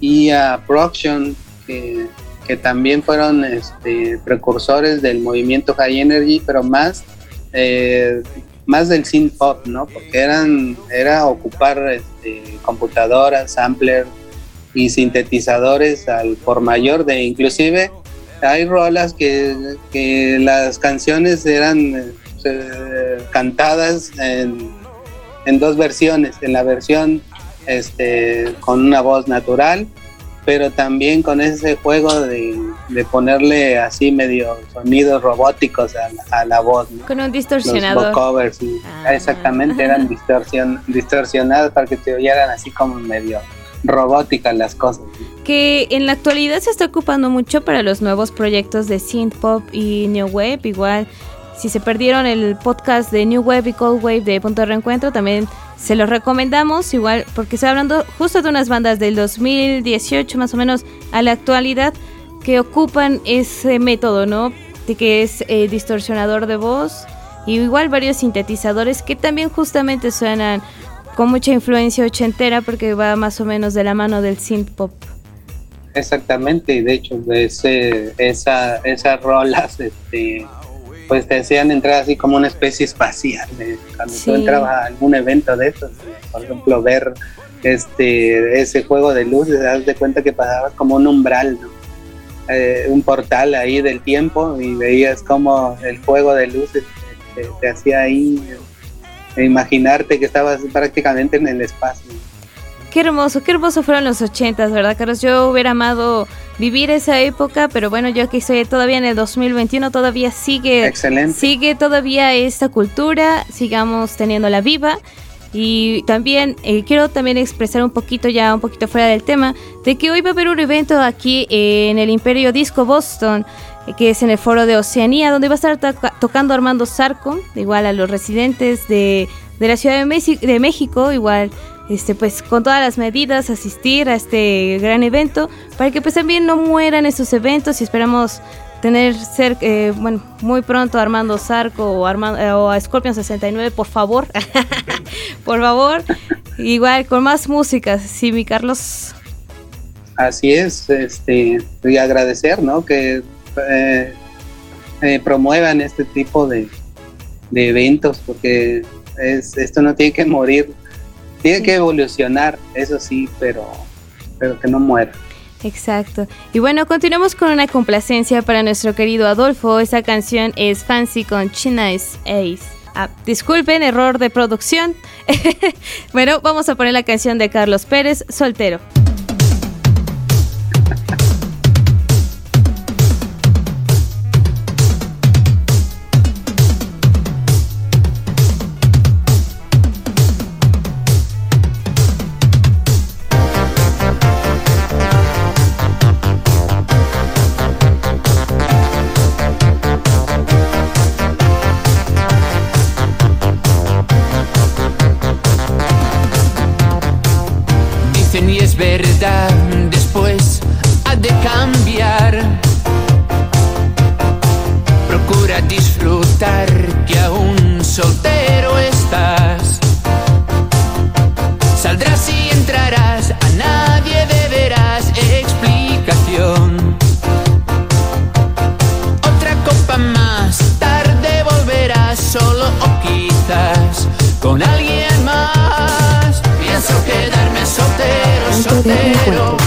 y a Proction, que, que también fueron este, precursores del movimiento High Energy, pero más, eh, más del synth pop, ¿no? Porque eran, era ocupar este, computadoras, samplers y sintetizadores al por mayor de inclusive hay rolas que, que las canciones eran eh, cantadas en, en dos versiones, en la versión este, con una voz natural, pero también con ese juego de, de ponerle así medio sonidos robóticos a la, a la voz. ¿no? Con un Los distorsionador. vocovers, sí. exactamente, eran [laughs] distorsion, distorsionados para que te oyeran así como medio robóticas las cosas. que en la actualidad se está ocupando mucho para los nuevos proyectos de synth pop y new wave. Igual, si se perdieron el podcast de New Wave y Cold Wave de Punto de Reencuentro, también se los recomendamos. Igual, porque estoy hablando justo de unas bandas del 2018 más o menos a la actualidad que ocupan ese método, ¿no? De que es eh, distorsionador de voz y igual varios sintetizadores que también justamente suenan con mucha influencia ochentera porque va más o menos de la mano del synth pop. Exactamente, y de hecho, ese, esa, esas rolas, este, pues te hacían entrar así como una especie espacial. cuando Sí. tú entrabas a algún evento de esos, por ejemplo, ver este ese juego de luces, te das de cuenta que pasabas como un umbral, ¿no? Eh, un portal ahí del tiempo y veías como el juego de luces este, te hacía ahí eh, imaginarte que estabas prácticamente en el espacio. Qué hermoso, qué hermoso fueron los ochentas, ¿verdad, Carlos? Yo hubiera amado vivir esa época, pero bueno, yo aquí estoy todavía en el 2021, todavía sigue, Excelente. sigue todavía esta cultura, sigamos teniéndola viva. Y también eh, quiero también expresar un poquito ya, un poquito fuera del tema, de que hoy va a haber un evento aquí en el Imperio Disco Boston, eh, que es en el foro de Oceanía, donde va a estar toca- tocando Armando Sarco, igual a los residentes de, de la Ciudad de, Mexi- de México, igual este pues con todas las medidas asistir a este gran evento para que pues también no mueran estos eventos y esperamos tener ser eh, bueno muy pronto Armando Sarco o, Arma- eh, o a Scorpion 69 por favor. [laughs] Por favor. Igual con más música. Sí mi Carlos. Así es, este, y agradecer, ¿no? Que eh, eh, promuevan este tipo de, de eventos, porque es, esto no tiene que morir, tiene que evolucionar, eso sí, pero, pero que no muera. Exacto. Y bueno, continuamos con una complacencia para nuestro querido Adolfo. Esta canción es Fancy con China's Ace. Ah, disculpen, error de producción. [laughs] bueno, vamos a poner la canción de Carlos Pérez, Soltero. De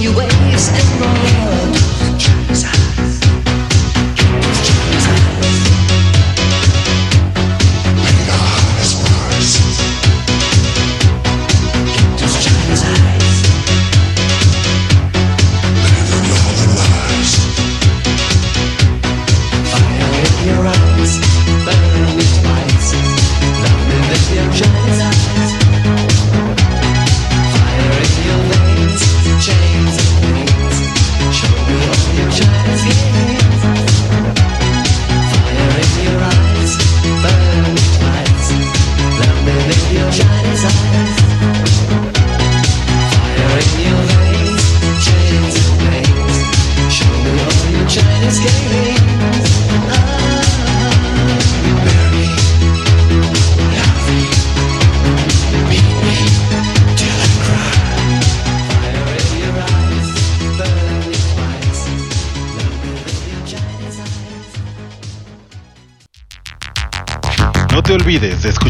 you waste and run.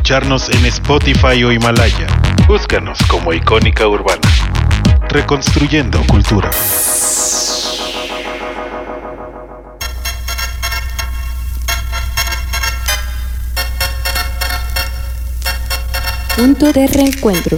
Escucharnos en Spotify o Himalaya. Búscanos como Icónica Urbana. Reconstruyendo cultura. Punto de reencuentro.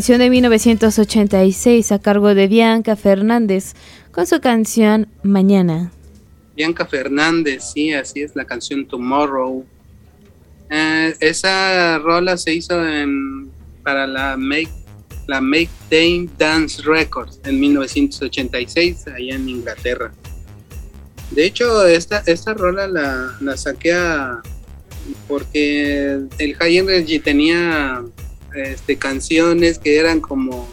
De 1986 a cargo de Bianca Fernández con su canción Mañana. Bianca Fernández, sí, así es la canción Tomorrow. Eh, esa rola se hizo para la Make, la Dame Dance Records en 1986, allá en Inglaterra. De hecho, esta, esta rola la, la saqué porque el High Energy tenía este, canciones que eran como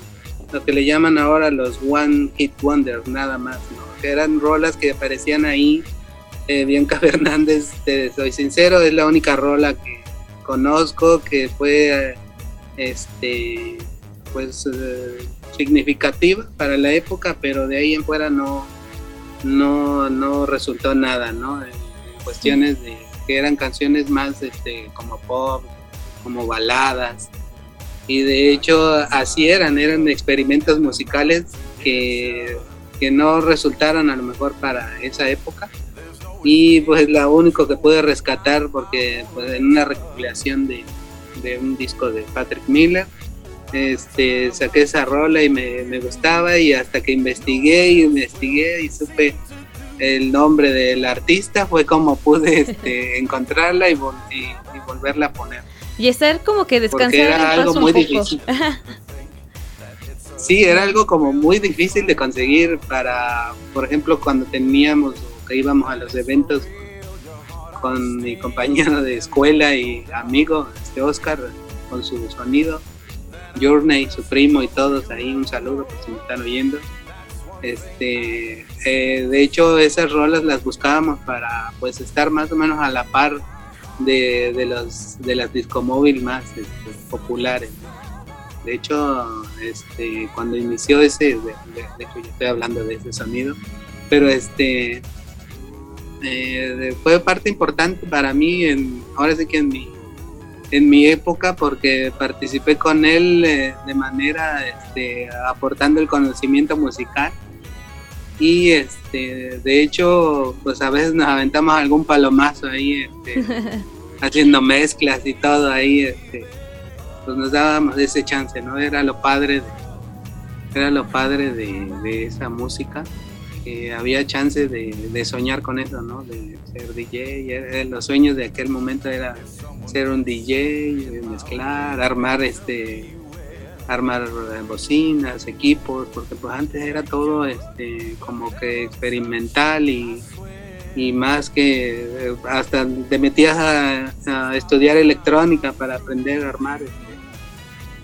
lo que le llaman ahora los One Hit Wonders, nada más, ¿no? Que eran rolas que aparecían ahí. Eh, Bianca [laughs] Fernández, te soy sincero, es la única rola que conozco que fue este pues eh, significativa para la época, pero de ahí en fuera no, no, no resultó nada, ¿no? En, en cuestiones de que eran canciones más este, como pop, como baladas. Y de hecho así eran, eran experimentos musicales que, que no resultaron a lo mejor para esa época. Y pues lo único que pude rescatar, porque pues, en una recopilación de, de un disco de Patrick Miller, este, saqué esa rola y me, me gustaba y hasta que investigué y investigué y supe el nombre del artista fue como pude este, [laughs] encontrarla y, vol- y, y volverla a poner. Y estar como que descansar era algo muy difícil. [laughs] Sí, era algo como muy difícil de conseguir para, por ejemplo, cuando teníamos que íbamos a los eventos con mi compañero de escuela y amigo, este Oscar, con su sonido, Journey, su primo y todos ahí, un saludo por si me están oyendo. Este, eh, de hecho, esas rolas las buscábamos para pues estar más o menos a la par de, los de las discomóvil más este, populares. De hecho, este, cuando inició ese, de, de- hecho yo estoy hablando de ese sonido, pero este eh, fue parte importante para mí, en, ahora sí que en mi, en mi época, porque participé con él eh, de manera este, aportando el conocimiento musical. Y este, de hecho, pues a veces nos aventamos algún palomazo ahí, este, [laughs] haciendo mezclas y todo ahí, este, pues nos dábamos ese chance, ¿no? Era lo padre de, era lo padre de, de esa música, que había chance de, de soñar con eso, ¿no? De ser DJ, los sueños de aquel momento era ser un DJ, mezclar, armar este armar bocinas, equipos, porque pues antes era todo este como que experimental y, y más que eh, hasta te metías a, a estudiar electrónica para aprender a armar este,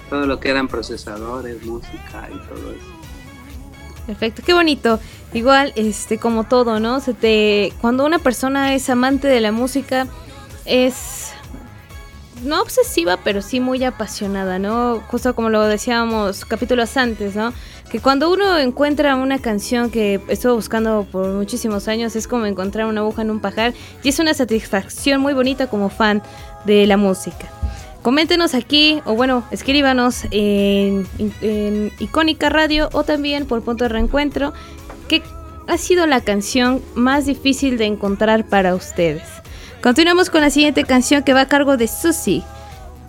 todo lo que eran procesadores, música y todo eso. Perfecto, qué bonito. Igual, este, como todo, ¿no? Se te, cuando una persona es amante de la música, es no obsesiva, pero sí muy apasionada, ¿no? Justo como lo decíamos capítulos antes, ¿no? Que cuando uno encuentra una canción que estuvo buscando por muchísimos años, es como encontrar una aguja en un pajar y es una satisfacción muy bonita como fan de la música. Coméntenos aquí, o bueno, escríbanos en, en Icónica Radio o también por punto de reencuentro, ¿qué ha sido la canción más difícil de encontrar para ustedes? Continuamos con la siguiente canción que va a cargo de Susie,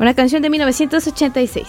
una canción de 1986.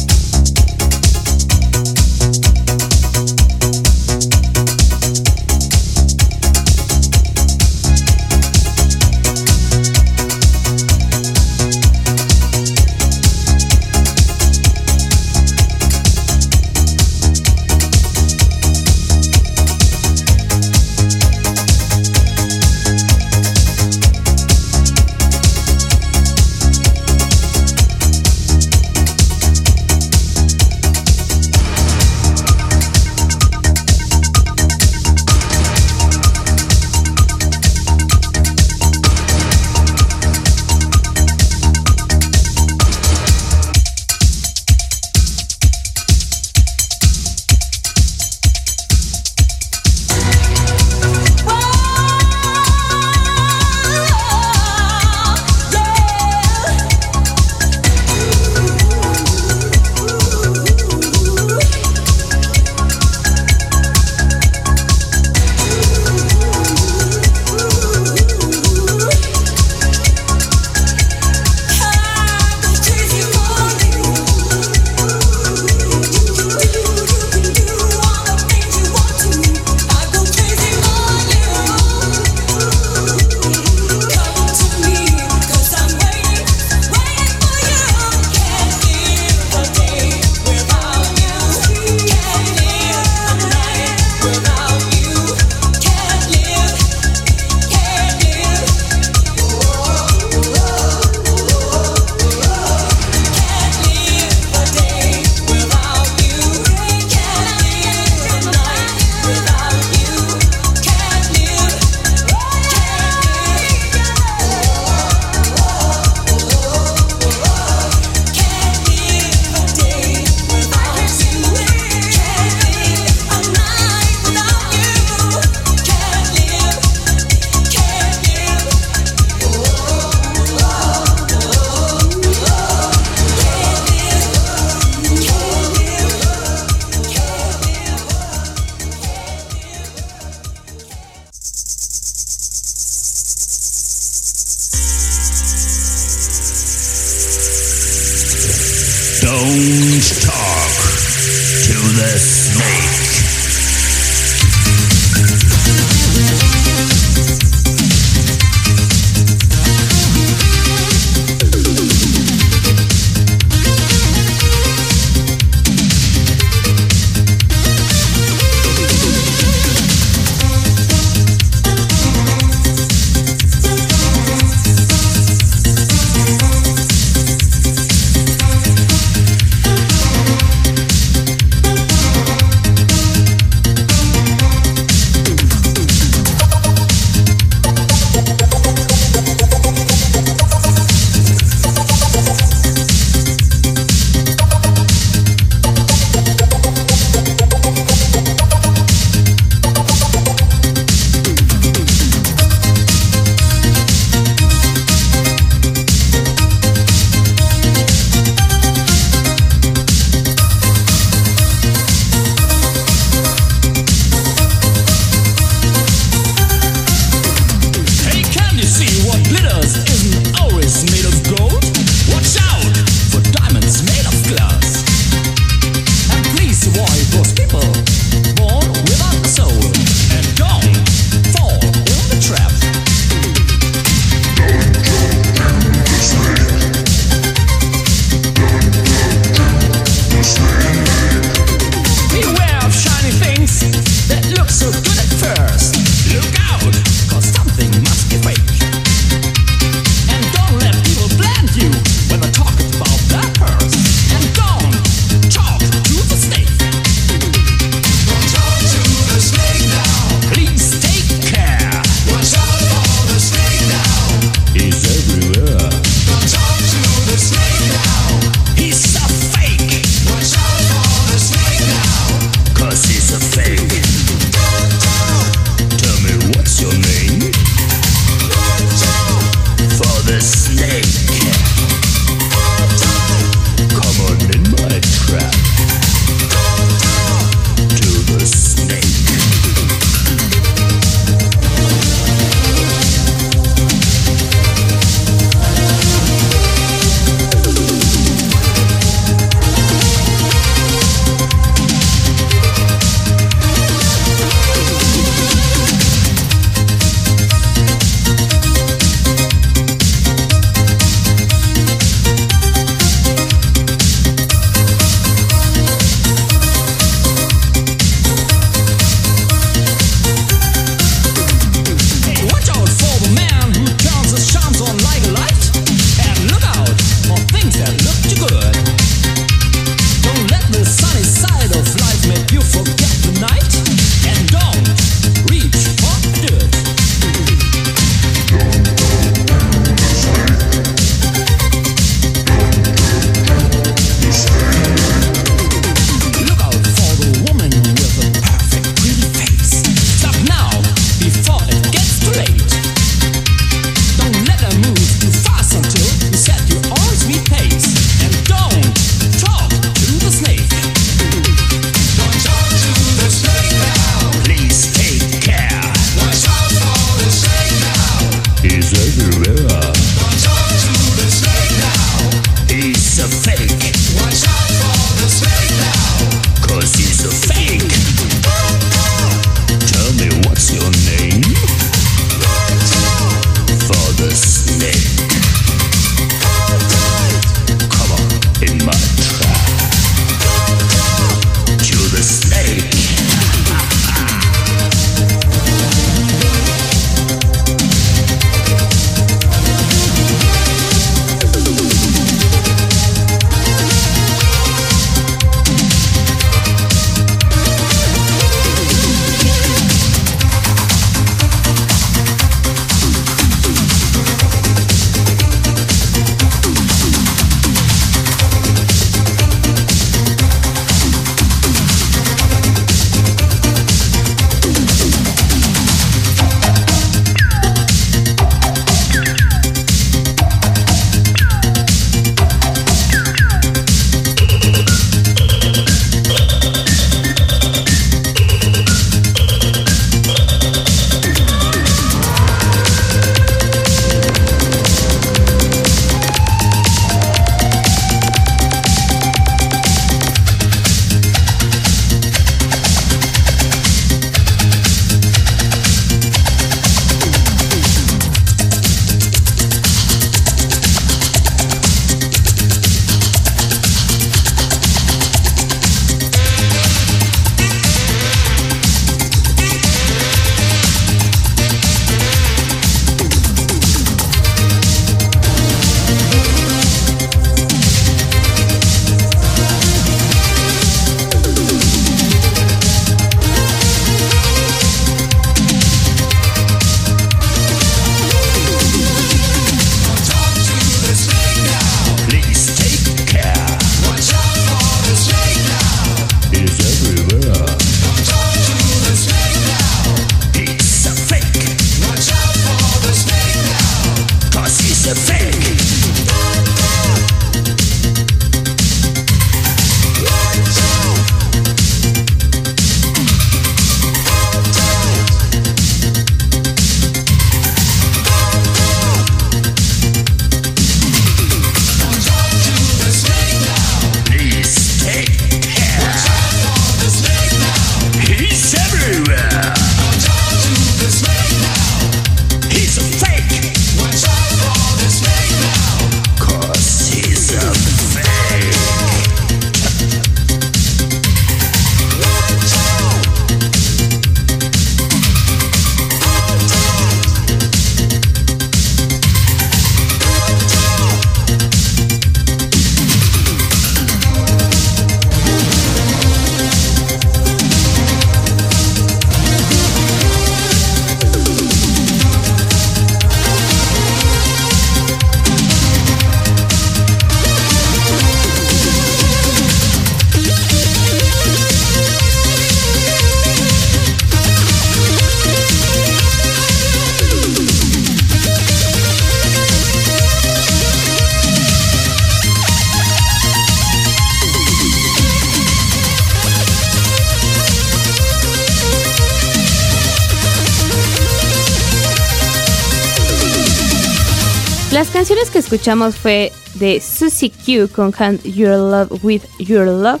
Canciones que escuchamos fue de Susie Q con Can't Your Love With Your Love.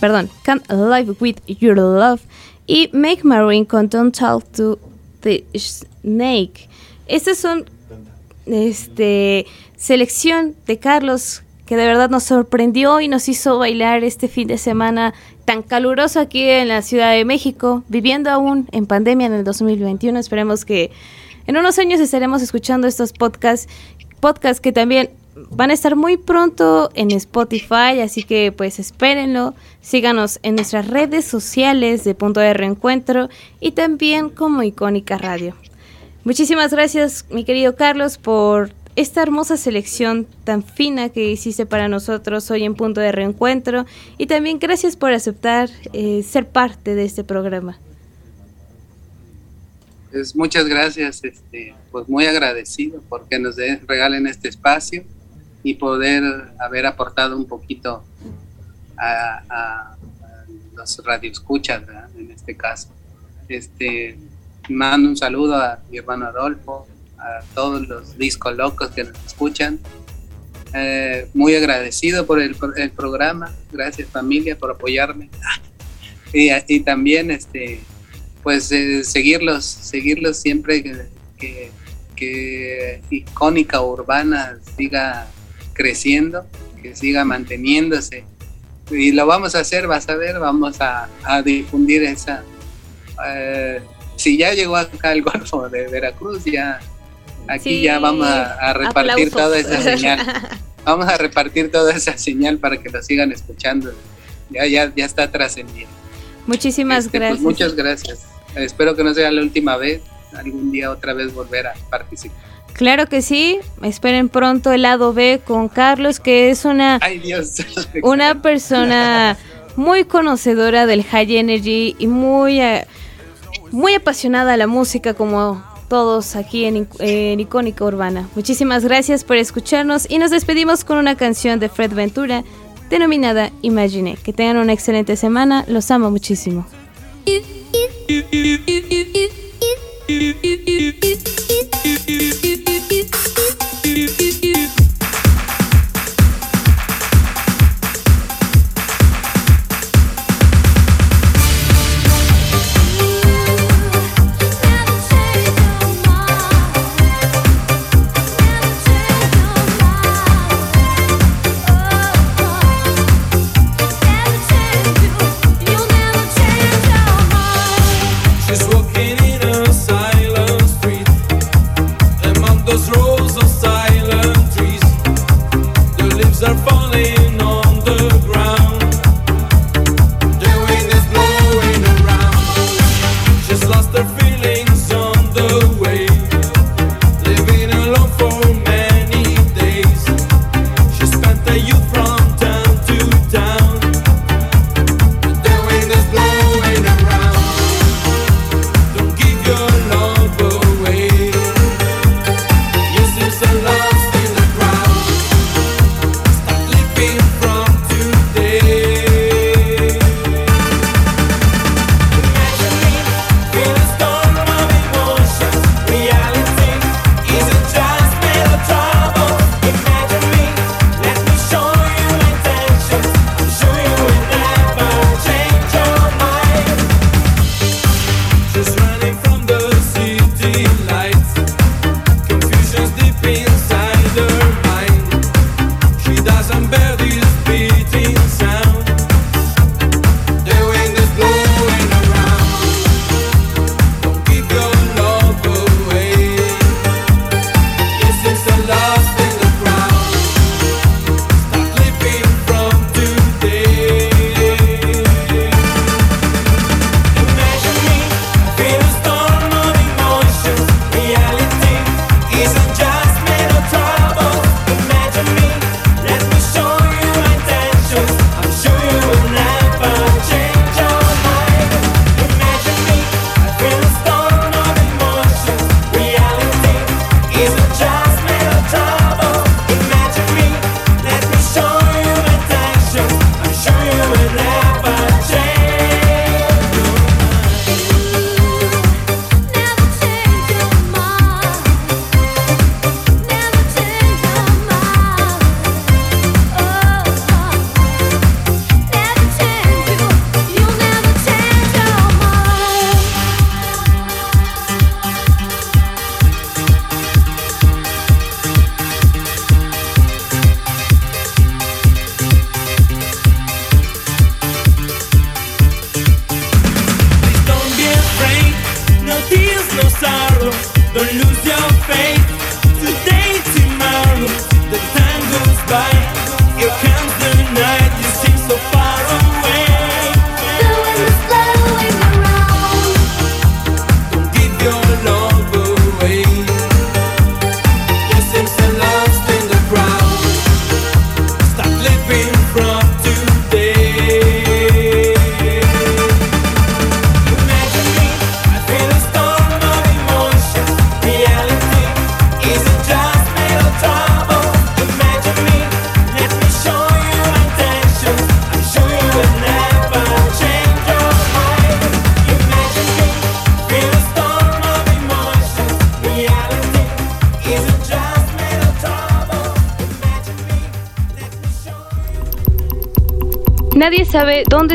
Perdón, Can't Live With Your Love. Y Make Marine con Don't Talk to the Snake. Estas son este, selección de Carlos que de verdad nos sorprendió y nos hizo bailar este fin de semana tan caluroso aquí en la Ciudad de México, viviendo aún en pandemia en el 2021. Esperemos que en unos años estaremos escuchando estos podcasts, podcasts que también van a estar muy pronto en Spotify, así que pues espérenlo. Síganos en nuestras redes sociales de Punto de Reencuentro y también como Icónica Radio. Muchísimas gracias, mi querido Carlos, por esta hermosa selección tan fina que hiciste para nosotros hoy en Punto de Reencuentro y también gracias por aceptar eh, ser parte de este programa. Muchas gracias, este, pues muy agradecido porque nos regalen este espacio y poder haber aportado un poquito a, los radioescuchas, ¿verdad? en este caso. Este, mando un saludo a mi hermano Adolfo, a todos los discos locos que nos escuchan. Eh, muy agradecido por el, por el programa, gracias familia por apoyarme. [laughs] Y, y también este, pues eh, seguirlos, seguirlos siempre que, que, que icónica urbana siga creciendo, que siga manteniéndose. Y lo vamos a hacer, vas a ver, vamos a, a difundir esa... eh, si ya llegó acá el [laughs] Golfo de Veracruz, ya aquí Sí, ya vamos a, a repartir aplausos. toda esa señal. [laughs] Vamos a repartir toda esa señal para que lo sigan escuchando. Ya, ya, ya está trascendiendo. Muchísimas Este, pues, gracias. muchas gracias. Espero que no sea la última vez. Algún día otra vez volver a participar. Claro que sí, esperen pronto el lado B con Carlos, que es una, Ay Dios. [laughs] una persona muy conocedora del high energy y muy, eh, muy apasionada a la música como todos aquí en, en Icónica Urbana. Muchísimas gracias por escucharnos y nos despedimos con una canción de Fred Ventura denominada Imagine. Que tengan una excelente semana, los amo muchísimo. [laughs]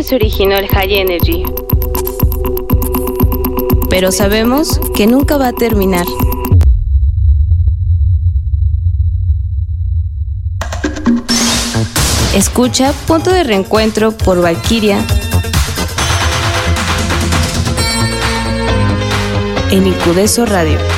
se originó el High Energy. Pero sabemos que nunca va a terminar. Escucha Punto de Reencuentro por Valkyria en Incudeso Radio.